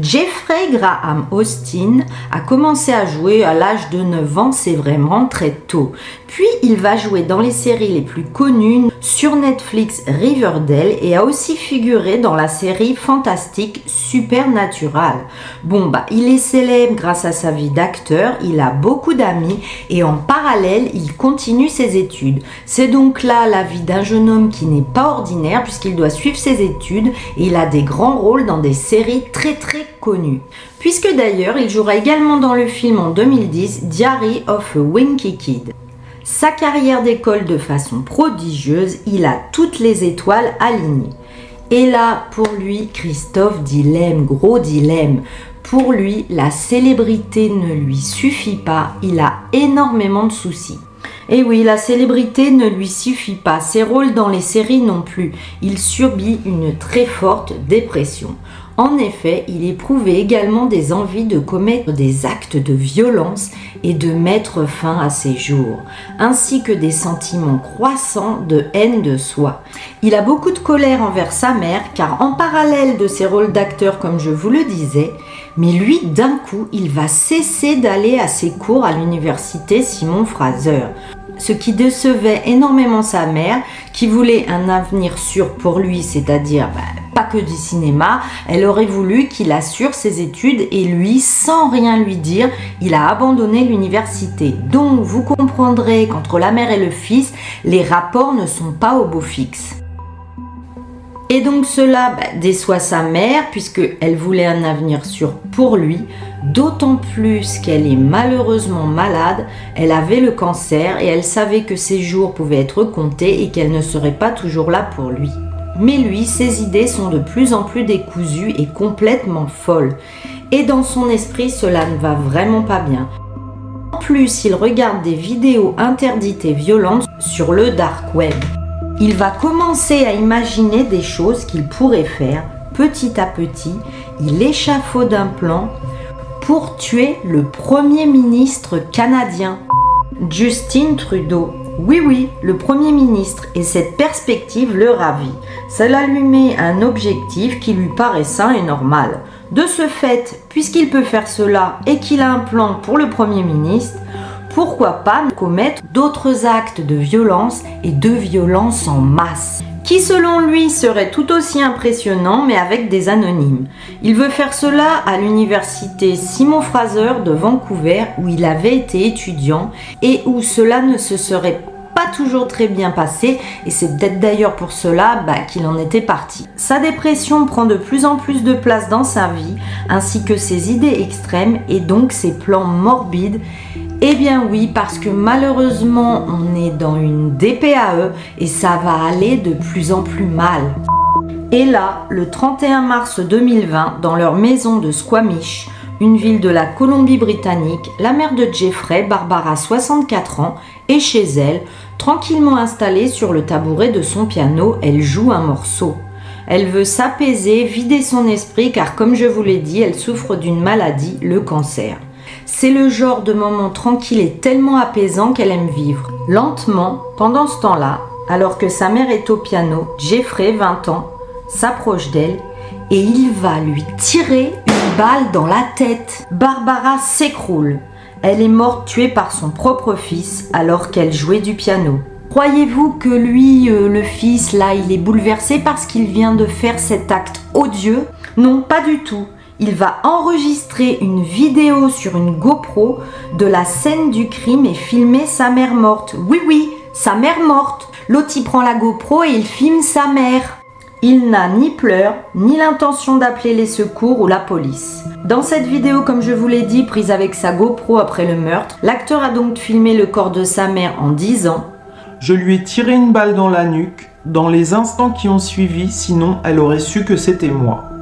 Jeffrey Graham Austin a commencé à jouer à l'âge de 9 ans, c'est vraiment très tôt. Puis il va jouer dans les séries les plus connues sur Netflix Riverdale et a aussi figuré dans la série fantastique Supernatural. Bon bah il est célèbre grâce à sa vie d'acteur, il a beaucoup d'amis et en parallèle il continue ses études. C'est donc là la vie d'un jeune homme qui n'est pas ordinaire puisqu'il doit suivre ses études et il a des grands rôles dans des séries très très connues. Puisque d'ailleurs il jouera également dans le film en 2010 Diary of a Winky Kid sa carrière d'école de façon prodigieuse, il a toutes les étoiles alignées. Et là, pour lui, Christophe dilemme, gros dilemme. Pour lui, la célébrité ne lui suffit pas, il a énormément de soucis. Et oui, la célébrité ne lui suffit pas, ses rôles dans les séries non plus. Il subit une très forte dépression. En effet, il éprouvait également des envies de commettre des actes de violence et de mettre fin à ses jours, ainsi que des sentiments croissants de haine de soi. Il a beaucoup de colère envers sa mère car en parallèle de ses rôles d'acteur comme je vous le disais, mais lui d'un coup il va cesser d'aller à ses cours à l'université Simon Fraser ce qui décevait énormément sa mère, qui voulait un avenir sûr pour lui, c'est-à-dire bah, pas que du cinéma. Elle aurait voulu qu'il assure ses études et lui, sans rien lui dire, il a abandonné l'université. Donc vous comprendrez qu'entre la mère et le fils, les rapports ne sont pas au beau fixe. Et donc cela bah, déçoit sa mère puisqu'elle voulait un avenir sûr pour lui, d'autant plus qu'elle est malheureusement malade, elle avait le cancer et elle savait que ses jours pouvaient être comptés et qu'elle ne serait pas toujours là pour lui. Mais lui, ses idées sont de plus en plus décousues et complètement folles. Et dans son esprit, cela ne va vraiment pas bien. En plus, il regarde des vidéos interdites et violentes sur le dark web il va commencer à imaginer des choses qu'il pourrait faire petit à petit. Il échafaude un plan pour tuer le Premier ministre canadien, Justin Trudeau. Oui, oui, le Premier ministre, et cette perspective le ravit. Cela lui met un objectif qui lui paraît sain et normal. De ce fait, puisqu'il peut faire cela et qu'il a un plan pour le Premier ministre, pourquoi pas commettre d'autres actes de violence et de violence en masse qui selon lui serait tout aussi impressionnant mais avec des anonymes. Il veut faire cela à l'université Simon Fraser de Vancouver où il avait été étudiant et où cela ne se serait pas toujours très bien passé et c'est peut-être d'ailleurs pour cela bah, qu'il en était parti. Sa dépression prend de plus en plus de place dans sa vie ainsi que ses idées extrêmes et donc ses plans morbides eh bien oui, parce que malheureusement, on est dans une DPAE et ça va aller de plus en plus mal. Et là, le 31 mars 2020, dans leur maison de Squamish, une ville de la Colombie-Britannique, la mère de Jeffrey, Barbara, 64 ans, est chez elle, tranquillement installée sur le tabouret de son piano, elle joue un morceau. Elle veut s'apaiser, vider son esprit car comme je vous l'ai dit, elle souffre d'une maladie, le cancer. C'est le genre de moment tranquille et tellement apaisant qu'elle aime vivre. Lentement, pendant ce temps-là, alors que sa mère est au piano, Jeffrey, 20 ans, s'approche d'elle et il va lui tirer une balle dans la tête. Barbara s'écroule. Elle est morte tuée par son propre fils alors qu'elle jouait du piano. Croyez-vous que lui, euh, le fils, là, il est bouleversé parce qu'il vient de faire cet acte odieux? Non, pas du tout il va enregistrer une vidéo sur une GoPro de la scène du crime et filmer sa mère morte. Oui, oui, sa mère morte. L'autre, il prend la GoPro et il filme sa mère. Il n'a ni pleurs, ni l'intention d'appeler les secours ou la police. Dans cette vidéo, comme je vous l'ai dit, prise avec sa GoPro après le meurtre, l'acteur a donc filmé le corps de sa mère en disant Je lui ai tiré une balle dans la nuque dans les instants qui ont suivi, sinon elle aurait su que c'était moi.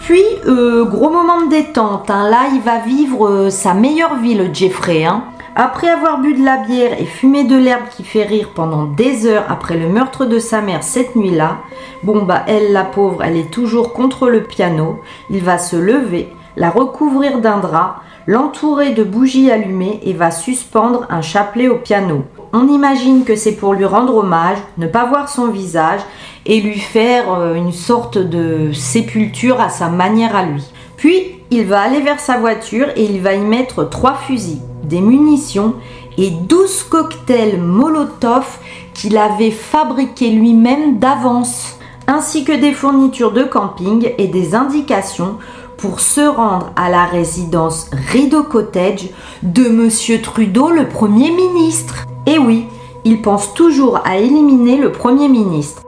Puis, euh, gros moment de détente, hein, là il va vivre euh, sa meilleure vie le Jeffrey. Hein. Après avoir bu de la bière et fumé de l'herbe qui fait rire pendant des heures après le meurtre de sa mère cette nuit-là, bon bah elle, la pauvre, elle est toujours contre le piano. Il va se lever, la recouvrir d'un drap, l'entourer de bougies allumées et va suspendre un chapelet au piano. On imagine que c'est pour lui rendre hommage, ne pas voir son visage et lui faire euh, une sorte de sépulture à sa manière à lui. Puis il va aller vers sa voiture et il va y mettre trois fusils des munitions et 12 cocktails Molotov qu'il avait fabriqués lui-même d'avance, ainsi que des fournitures de camping et des indications pour se rendre à la résidence Rideau Cottage de Monsieur Trudeau, le Premier ministre. Et oui, il pense toujours à éliminer le Premier ministre.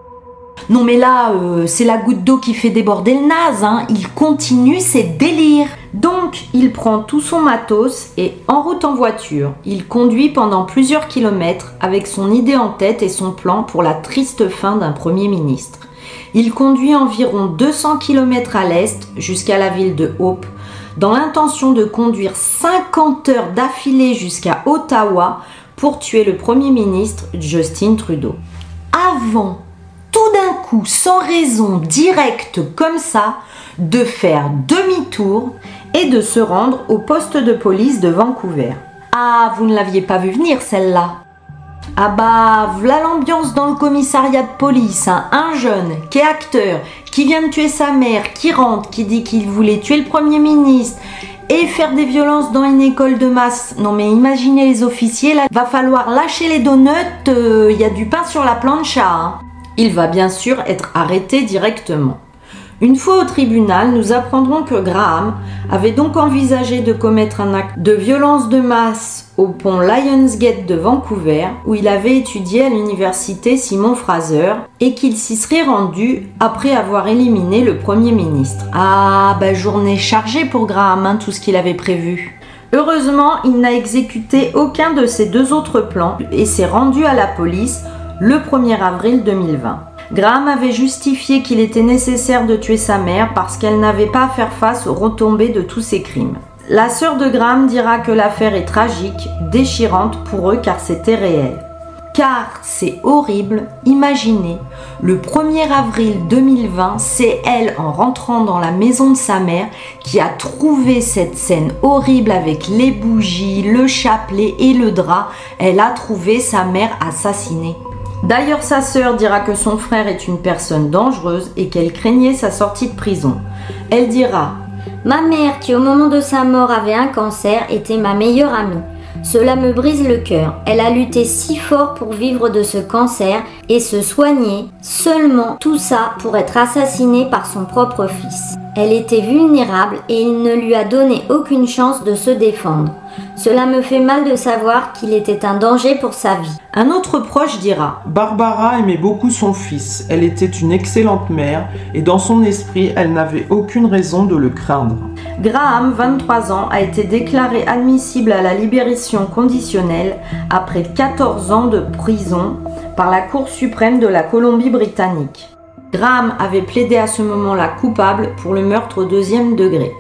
Non mais là, euh, c'est la goutte d'eau qui fait déborder le naze, hein. il continue ses délires. Donc, il prend tout son matos et en route en voiture, il conduit pendant plusieurs kilomètres avec son idée en tête et son plan pour la triste fin d'un Premier ministre. Il conduit environ 200 km à l'est jusqu'à la ville de Hope, dans l'intention de conduire 50 heures d'affilée jusqu'à Ottawa pour tuer le Premier ministre Justin Trudeau. Avant tout d'un coup, sans raison directe comme ça, de faire demi-tour et de se rendre au poste de police de Vancouver. Ah, vous ne l'aviez pas vu venir celle-là. Ah bah, voilà l'ambiance dans le commissariat de police. Hein. Un jeune qui est acteur, qui vient de tuer sa mère, qui rentre, qui dit qu'il voulait tuer le Premier ministre et faire des violences dans une école de masse. Non mais imaginez les officiers, là, va falloir lâcher les donuts, il euh, y a du pain sur la plancha. Hein. Il va bien sûr être arrêté directement. Une fois au tribunal, nous apprendrons que Graham avait donc envisagé de commettre un acte de violence de masse au pont Lionsgate de Vancouver, où il avait étudié à l'université Simon Fraser, et qu'il s'y serait rendu après avoir éliminé le Premier ministre. Ah, bah journée chargée pour Graham, hein, tout ce qu'il avait prévu. Heureusement, il n'a exécuté aucun de ses deux autres plans et s'est rendu à la police le 1er avril 2020. Graham avait justifié qu'il était nécessaire de tuer sa mère parce qu'elle n'avait pas à faire face aux retombées de tous ses crimes. La sœur de Graham dira que l'affaire est tragique, déchirante pour eux car c'était réel. Car c'est horrible, imaginez, le 1er avril 2020, c'est elle en rentrant dans la maison de sa mère qui a trouvé cette scène horrible avec les bougies, le chapelet et le drap. Elle a trouvé sa mère assassinée. D'ailleurs, sa sœur dira que son frère est une personne dangereuse et qu'elle craignait sa sortie de prison. Elle dira Ma mère, qui au moment de sa mort avait un cancer, était ma meilleure amie. Cela me brise le cœur. Elle a lutté si fort pour vivre de ce cancer et se soigner, seulement tout ça pour être assassinée par son propre fils. Elle était vulnérable et il ne lui a donné aucune chance de se défendre. Cela me fait mal de savoir qu'il était un danger pour sa vie. Un autre proche dira Barbara aimait beaucoup son fils, elle était une excellente mère et dans son esprit elle n'avait aucune raison de le craindre. Graham, 23 ans, a été déclaré admissible à la libération conditionnelle après 14 ans de prison par la Cour suprême de la Colombie-Britannique. Graham avait plaidé à ce moment-là coupable pour le meurtre au deuxième degré.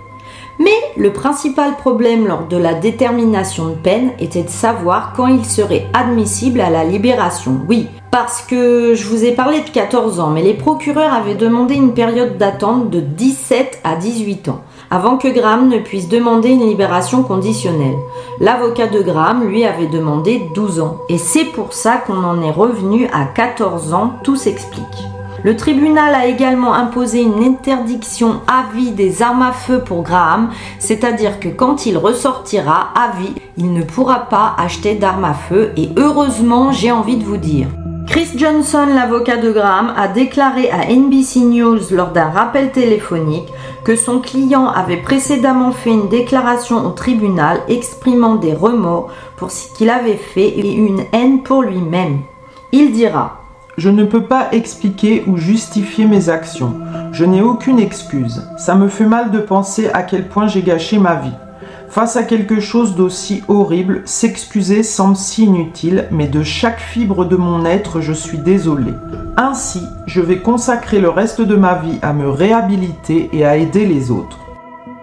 Mais le principal problème lors de la détermination de peine était de savoir quand il serait admissible à la libération. Oui, parce que je vous ai parlé de 14 ans, mais les procureurs avaient demandé une période d'attente de 17 à 18 ans avant que Graham ne puisse demander une libération conditionnelle. L'avocat de Graham, lui, avait demandé 12 ans. Et c'est pour ça qu'on en est revenu à 14 ans, tout s'explique. Le tribunal a également imposé une interdiction à vie des armes à feu pour Graham, c'est-à-dire que quand il ressortira à vie, il ne pourra pas acheter d'armes à feu et heureusement, j'ai envie de vous dire. Chris Johnson, l'avocat de Graham, a déclaré à NBC News lors d'un rappel téléphonique que son client avait précédemment fait une déclaration au tribunal exprimant des remords pour ce qu'il avait fait et une haine pour lui-même. Il dira Je ne peux pas expliquer ou justifier mes actions. Je n'ai aucune excuse. Ça me fait mal de penser à quel point j'ai gâché ma vie. Face à quelque chose d'aussi horrible, s'excuser semble si inutile, mais de chaque fibre de mon être, je suis désolé. Ainsi, je vais consacrer le reste de ma vie à me réhabiliter et à aider les autres.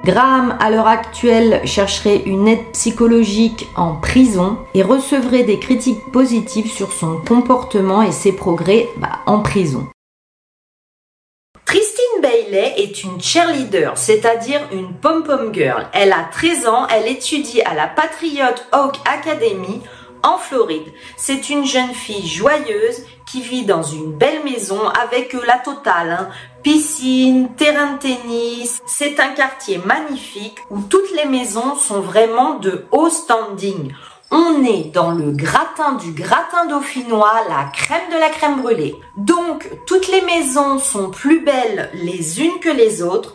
Graham, à l'heure actuelle, chercherait une aide psychologique en prison et recevrait des critiques positives sur son comportement et ses progrès bah, en prison. Christine Bailey est une cheerleader, c'est-à-dire une pom-pom girl. Elle a 13 ans, elle étudie à la Patriot Oak Academy en Floride. C'est une jeune fille joyeuse qui vit dans une belle maison avec la totale. Hein. Piscine, terrain de tennis. C'est un quartier magnifique où toutes les maisons sont vraiment de haut standing. On est dans le gratin du gratin dauphinois, la crème de la crème brûlée. Donc, toutes les maisons sont plus belles les unes que les autres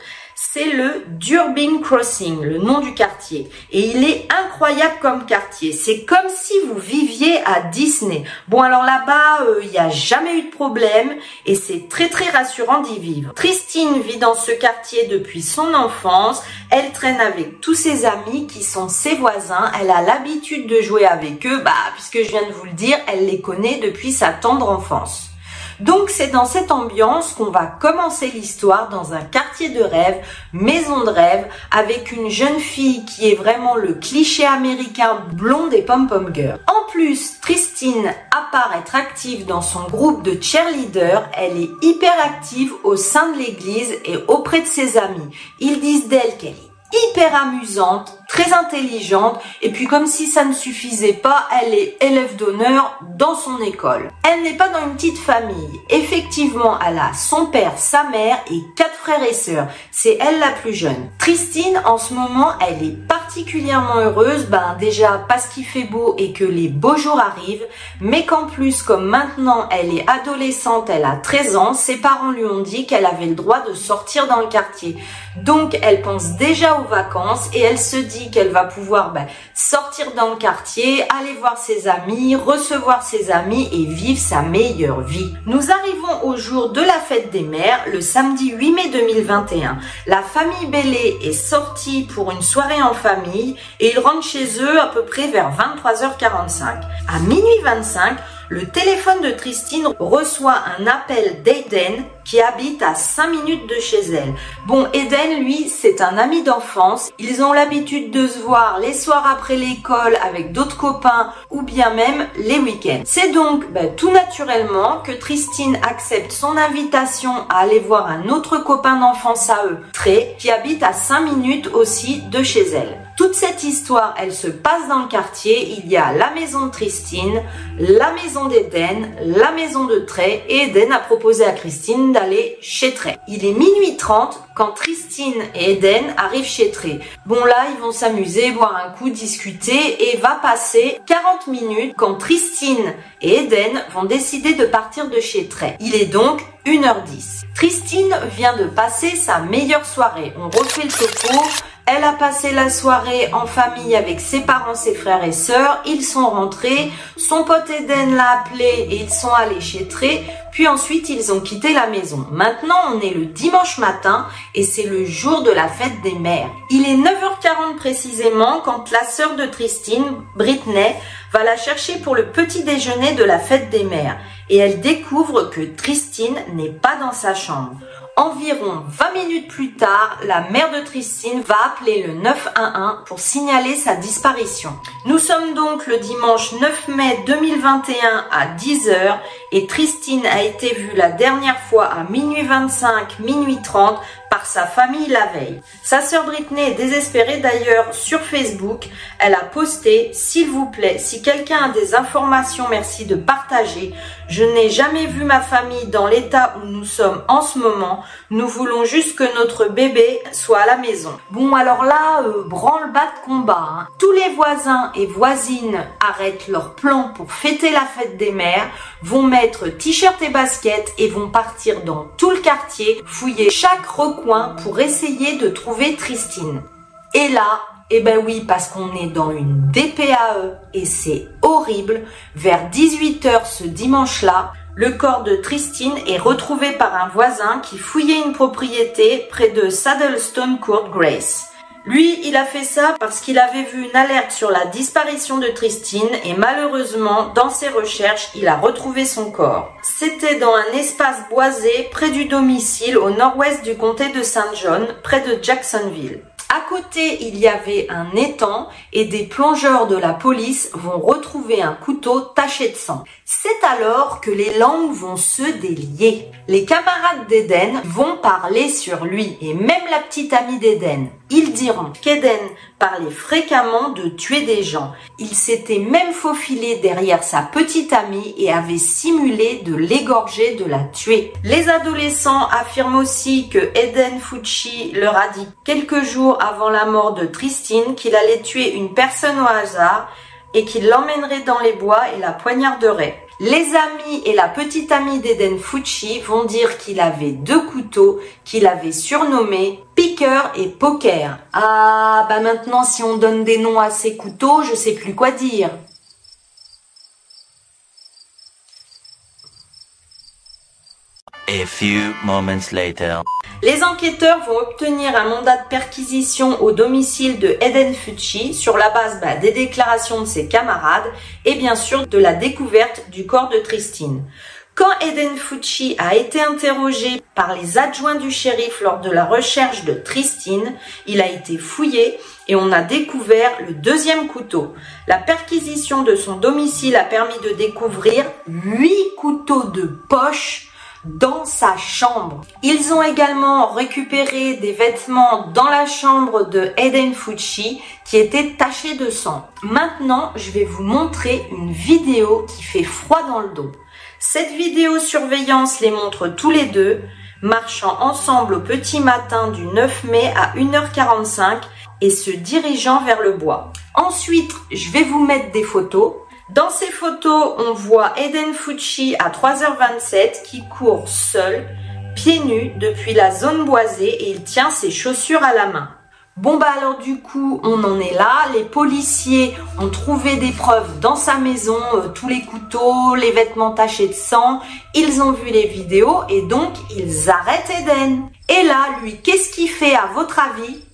c'est le Durbin Crossing, le nom du quartier. Et il est incroyable comme quartier. C'est comme si vous viviez à Disney. Bon, alors là-bas, euh, il n'y a jamais eu de problème et c'est très très rassurant d'y vivre. Tristine vit dans ce quartier depuis son enfance. Elle traîne avec tous ses amis qui sont ses voisins. Elle a l'habitude de jouer avec eux, bah, puisque je viens de vous le dire, elle les connaît depuis sa tendre enfance. Donc c'est dans cette ambiance qu'on va commencer l'histoire dans un quartier de rêve, maison de rêve, avec une jeune fille qui est vraiment le cliché américain blonde et pom-pom girl. En plus, Tristine, à part être active dans son groupe de cheerleader, elle est hyper active au sein de l'église et auprès de ses amis. Ils disent d'elle qu'elle est hyper amusante, très intelligente, et puis comme si ça ne suffisait pas, elle est élève d'honneur dans son école. Elle n'est pas dans une petite famille. Effectivement, elle a son père, sa mère et quatre frères et sœurs. C'est elle la plus jeune. Tristine, en ce moment, elle est particulièrement heureuse, ben déjà parce qu'il fait beau et que les beaux jours arrivent, mais qu'en plus, comme maintenant elle est adolescente, elle a 13 ans, ses parents lui ont dit qu'elle avait le droit de sortir dans le quartier. Donc elle pense déjà aux vacances et elle se dit qu'elle va pouvoir ben, sortir dans le quartier, aller voir ses amis, recevoir ses amis et vivre sa meilleure vie. Nous arrivons au jour de la fête des mères, le samedi 8 mai 2021. La famille Bellé est sortie pour une soirée en famille et ils rentrent chez eux à peu près vers 23h45. À minuit 25, le téléphone de Tristine reçoit un appel d'Aiden qui habite à 5 minutes de chez elle. Bon, Eden, lui, c'est un ami d'enfance. Ils ont l'habitude de se voir les soirs après l'école avec d'autres copains ou bien même les week-ends. C'est donc ben, tout naturellement que Tristine accepte son invitation à aller voir un autre copain d'enfance à eux, Tré, qui habite à 5 minutes aussi de chez elle. Toute cette histoire, elle se passe dans le quartier. Il y a la maison de Tristine, la maison d'Eden, la maison de Trey et Eden a proposé à Christine d'aller chez Trey. Il est minuit 30 quand Tristine et Eden arrivent chez Trey. Bon là, ils vont s'amuser, boire un coup, discuter et va passer 40 minutes quand Tristine et Eden vont décider de partir de chez Trey. Il est donc 1h10. Tristine vient de passer sa meilleure soirée. On refait le topo. Elle a passé la soirée en famille avec ses parents, ses frères et sœurs. Ils sont rentrés. Son pote Eden l'a appelé et ils sont allés chez Tré. Puis ensuite, ils ont quitté la maison. Maintenant, on est le dimanche matin et c'est le jour de la fête des mères. Il est 9h40 précisément quand la sœur de Tristine, Britney, va la chercher pour le petit déjeuner de la fête des mères. Et elle découvre que Tristine n'est pas dans sa chambre. Environ 20 minutes plus tard, la mère de Tristine va appeler le 911 pour signaler sa disparition. Nous sommes donc le dimanche 9 mai 2021 à 10h et Tristine a été vue la dernière fois à minuit 25, minuit 30 par sa famille la veille. Sa sœur Britney est désespérée d'ailleurs sur Facebook. Elle a posté S'il vous plaît, si quelqu'un a des informations, merci de partager. Je n'ai jamais vu ma famille dans l'état où nous sommes en ce moment. Nous voulons juste que notre bébé soit à la maison. Bon alors là, euh, branle-bas de combat. Hein. Tous les voisins et voisines arrêtent leur plan pour fêter la fête des mères, vont mettre t-shirt et basket et vont partir dans tout le quartier, fouiller chaque pour essayer de trouver Tristine. Et là, eh ben oui, parce qu'on est dans une DPAE et c'est horrible. Vers 18h ce dimanche-là, Le corps de Tristine est retrouvé par un voisin qui fouillait une propriété près de Saddlestone Court Grace. Lui, il a fait ça parce qu'il avait vu une alerte sur la disparition de Tristine et malheureusement, dans ses recherches, il a retrouvé son corps. C'était dans un espace boisé près du domicile au nord-ouest du comté de Saint John, près de Jacksonville. À côté, il y avait un étang et des plongeurs de la police vont retrouver un couteau taché de sang. C'est alors que les langues vont se délier. Les camarades d'Eden vont parler sur lui et même la petite amie d'Eden. Ils diront qu'Eden parlait fréquemment de tuer des gens. Il s'était même faufilé derrière sa petite amie et avait simulé de l'égorger, de la tuer. Les adolescents affirment aussi que Eden Fucci leur a dit quelques jours avant la mort de Tristine qu'il allait tuer une personne au hasard et qu'il l'emmènerait dans les bois et la poignarderait. Les amis et la petite amie d'Eden Fucci vont dire qu'il avait deux couteaux qu'il avait surnommés piqueur et poker. Ah, bah maintenant si on donne des noms à ces couteaux, je sais plus quoi dire. A few moments later. Les enquêteurs vont obtenir un mandat de perquisition au domicile de Eden Fucci sur la base bah, des déclarations de ses camarades et bien sûr de la découverte du corps de Tristine. Quand Eden Fucci a été interrogé par les adjoints du shérif lors de la recherche de Tristine, il a été fouillé et on a découvert le deuxième couteau. La perquisition de son domicile a permis de découvrir huit couteaux de poche dans sa chambre. Ils ont également récupéré des vêtements dans la chambre de Eden Fucci qui étaient tachés de sang. Maintenant, je vais vous montrer une vidéo qui fait froid dans le dos. Cette vidéo surveillance les montre tous les deux, marchant ensemble au petit matin du 9 mai à 1h45 et se dirigeant vers le bois. Ensuite, je vais vous mettre des photos. Dans ces photos, on voit Eden Fucci à 3h27 qui court seul, pieds nus, depuis la zone boisée et il tient ses chaussures à la main. Bon bah alors du coup on en est là, les policiers ont trouvé des preuves dans sa maison, euh, tous les couteaux, les vêtements tachés de sang, ils ont vu les vidéos et donc ils arrêtent Eden. Et là lui qu'est-ce qu'il fait à votre avis?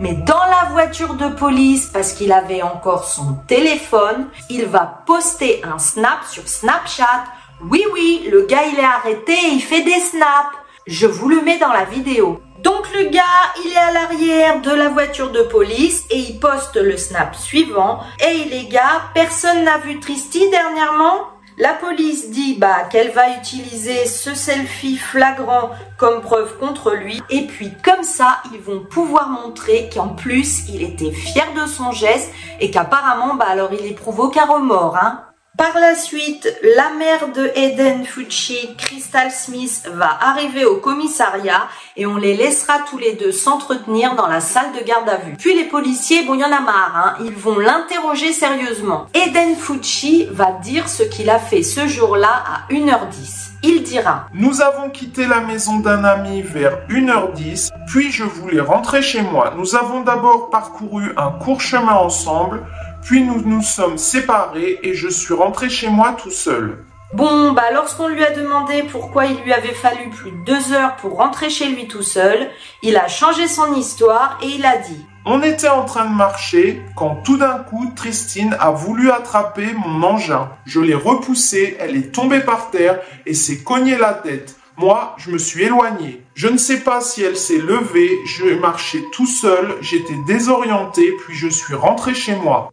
Mais dans la voiture de police, parce qu'il avait encore son téléphone, il va poster un snap sur Snapchat. Oui, oui, le gars il est arrêté et il fait des snaps. Je vous le mets dans la vidéo. Donc le gars, il est à l'arrière de la voiture de police et il poste le snap suivant. Hey les gars, personne n'a vu Tristy dernièrement? La police dit bah, qu'elle va utiliser ce selfie flagrant comme preuve contre lui. Et puis comme ça, ils vont pouvoir montrer qu'en plus, il était fier de son geste et qu'apparemment, bah alors il éprouve aucun remords. Hein. Par la suite, la mère de Eden Fucci, Crystal Smith, va arriver au commissariat et on les laissera tous les deux s'entretenir dans la salle de garde à vue. Puis les policiers, bon, il y en a marre, hein, ils vont l'interroger sérieusement. Eden Fucci va dire ce qu'il a fait ce jour-là à 1h10. Il dira Nous avons quitté la maison d'un ami vers 1h10, puis je voulais rentrer chez moi. Nous avons d'abord parcouru un court chemin ensemble, puis nous nous sommes séparés et je suis rentré chez moi tout seul. Bon, bah lorsqu'on lui a demandé pourquoi il lui avait fallu plus de deux heures pour rentrer chez lui tout seul, il a changé son histoire et il a dit On était en train de marcher quand tout d'un coup Tristine a voulu attraper mon engin. Je l'ai repoussée, elle est tombée par terre et s'est cognée la tête. Moi, je me suis éloigné. Je ne sais pas si elle s'est levée, je marchais tout seul, j'étais désorienté, puis je suis rentré chez moi.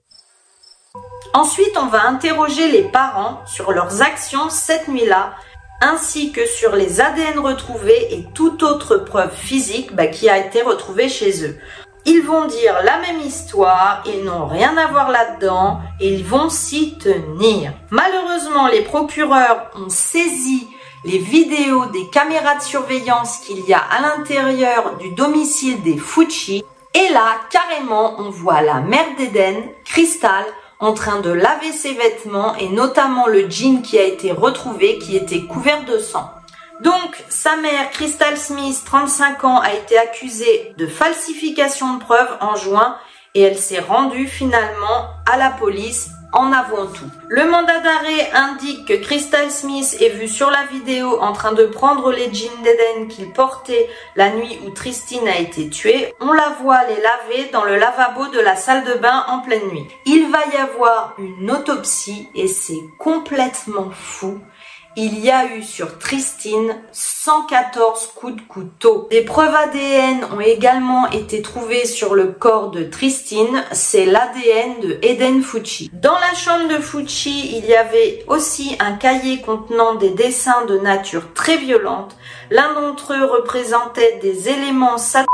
Ensuite, on va interroger les parents sur leurs actions cette nuit-là, ainsi que sur les ADN retrouvés et toute autre preuve physique bah, qui a été retrouvée chez eux. Ils vont dire la même histoire, ils n'ont rien à voir là-dedans et ils vont s'y tenir. Malheureusement, les procureurs ont saisi les vidéos des caméras de surveillance qu'il y a à l'intérieur du domicile des Fucci. Et là, carrément, on voit la mère d'Eden, Crystal, en train de laver ses vêtements et notamment le jean qui a été retrouvé qui était couvert de sang. Donc, sa mère, Crystal Smith, 35 ans, a été accusée de falsification de preuves en juin et elle s'est rendue finalement à la police en avouant tout. Le mandat d'arrêt indique que Crystal Smith est vue sur la vidéo en train de prendre les jeans d'Eden qu'il portait la nuit où Tristine a été tuée. On la voit les laver dans le lavabo de la salle de bain en pleine nuit. Il va y avoir une autopsie et c'est complètement fou il y a eu sur Tristine 114 coups de couteau. Des preuves ADN ont également été trouvées sur le corps de Tristine, c'est l'ADN de Eden Fucci. Dans la chambre de Fucci, il y avait aussi un cahier contenant des dessins de nature très violente. L'un d'entre eux représentait des éléments sataniques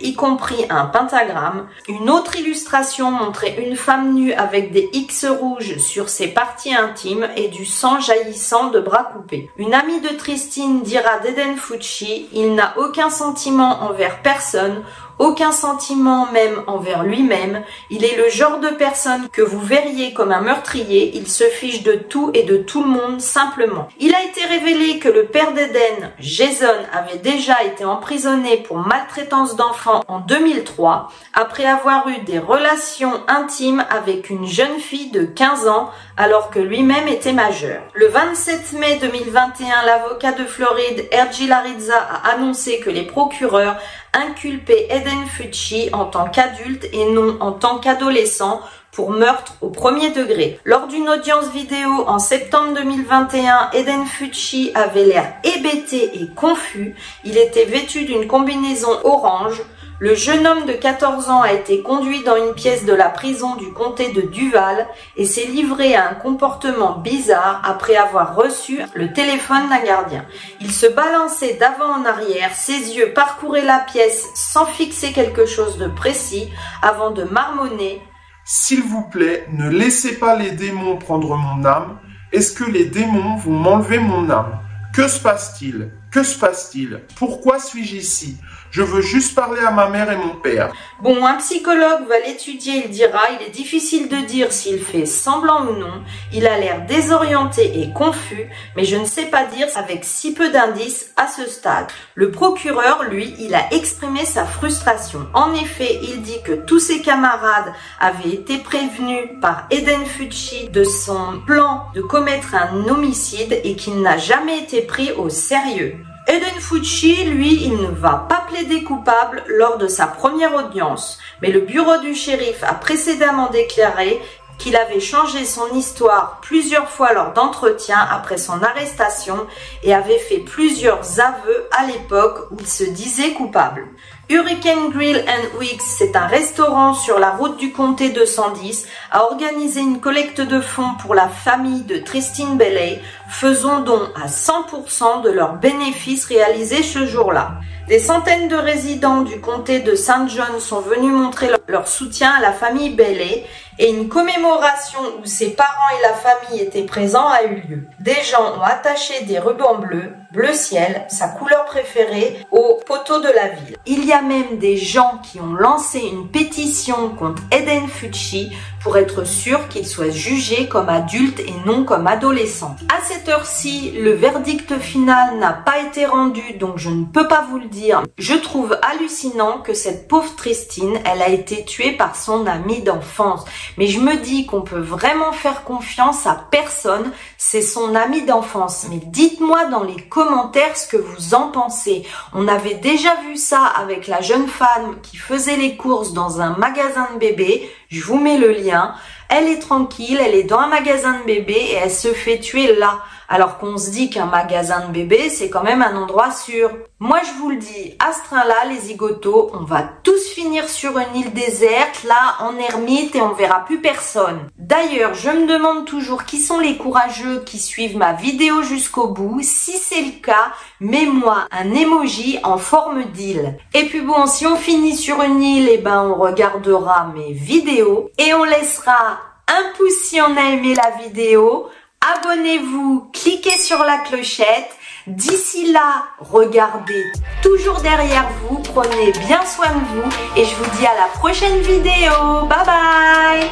y compris un pentagramme. Une autre illustration montrait une femme nue avec des X rouges sur ses parties intimes et du sang jaillissant de bras coupés. Une amie de Tristine dira d'Eden Fucci, il n'a aucun sentiment envers personne, aucun sentiment même envers lui-même, il est le genre de personne que vous verriez comme un meurtrier, il se fiche de tout et de tout le monde simplement. Il a été révélé que le père d'Eden, Jason, avait déjà été emprisonné pour maltraitance d'enfants en 2003, après avoir eu des relations intimes avec une jeune fille de 15 ans alors que lui-même était majeur. Le 27 mai 2021, l'avocat de Floride, Ergi Larizza, a annoncé que les procureurs inculpaient Eden Fucci en tant qu'adulte et non en tant qu'adolescent pour meurtre au premier degré. Lors d'une audience vidéo en septembre 2021, Eden Fucci avait l'air hébété et confus. Il était vêtu d'une combinaison orange, le jeune homme de 14 ans a été conduit dans une pièce de la prison du comté de Duval et s'est livré à un comportement bizarre après avoir reçu le téléphone d'un gardien. Il se balançait d'avant en arrière, ses yeux parcouraient la pièce sans fixer quelque chose de précis avant de marmonner S'il vous plaît, ne laissez pas les démons prendre mon âme. Est-ce que les démons vont m'enlever mon âme? Que se passe-t-il? Que se passe-t-il? Pourquoi suis-je ici? Je veux juste parler à ma mère et mon père. Bon, un psychologue va l'étudier, il dira, il est difficile de dire s'il fait semblant ou non, il a l'air désorienté et confus, mais je ne sais pas dire avec si peu d'indices à ce stade. Le procureur, lui, il a exprimé sa frustration. En effet, il dit que tous ses camarades avaient été prévenus par Eden Fucci de son plan de commettre un homicide et qu'il n'a jamais été pris au sérieux. Eden Fucci, lui, il ne va pas plaider coupable lors de sa première audience, mais le bureau du shérif a précédemment déclaré qu'il avait changé son histoire plusieurs fois lors d'entretiens après son arrestation et avait fait plusieurs aveux à l'époque où il se disait coupable. Hurricane Grill and Weeks, c'est un restaurant sur la route du comté 210, a organisé une collecte de fonds pour la famille de Tristine Bailey, faisant don à 100% de leurs bénéfices réalisés ce jour-là. Des centaines de résidents du comté de Saint John sont venus montrer leur soutien à la famille Bailey et une commémoration où ses parents et la famille étaient présents a eu lieu. Des gens ont attaché des rubans bleus, bleu ciel, sa couleur préférée, au poteau de la ville. Il y a même des gens qui ont lancé une pétition contre Eden Fucci pour être sûr qu'il soit jugé comme adulte et non comme adolescent. À cette heure-ci, le verdict final n'a pas été rendu, donc je ne peux pas vous le dire. Je trouve hallucinant que cette pauvre Tristine, elle a été tuée par son amie d'enfance. Mais je me dis qu'on peut vraiment faire confiance à personne, c'est son amie d'enfance. Mais dites-moi dans les commentaires ce que vous en pensez. On avait déjà vu ça avec la jeune femme qui faisait les courses dans un magasin de bébés. Je vous mets le lien. Elle est tranquille, elle est dans un magasin de bébé et elle se fait tuer là. Alors qu'on se dit qu'un magasin de bébé, c'est quand même un endroit sûr. Moi, je vous le dis, à ce train-là, les zigotos, on va tous finir sur une île déserte, là, en ermite, et on verra plus personne. D'ailleurs, je me demande toujours qui sont les courageux qui suivent ma vidéo jusqu'au bout. Si c'est le cas, mets-moi un emoji en forme d'île. Et puis bon, si on finit sur une île, eh ben, on regardera mes vidéos et on laissera un pouce si on a aimé la vidéo, abonnez-vous, cliquez sur la clochette. D'ici là, regardez toujours derrière vous, prenez bien soin de vous et je vous dis à la prochaine vidéo. Bye bye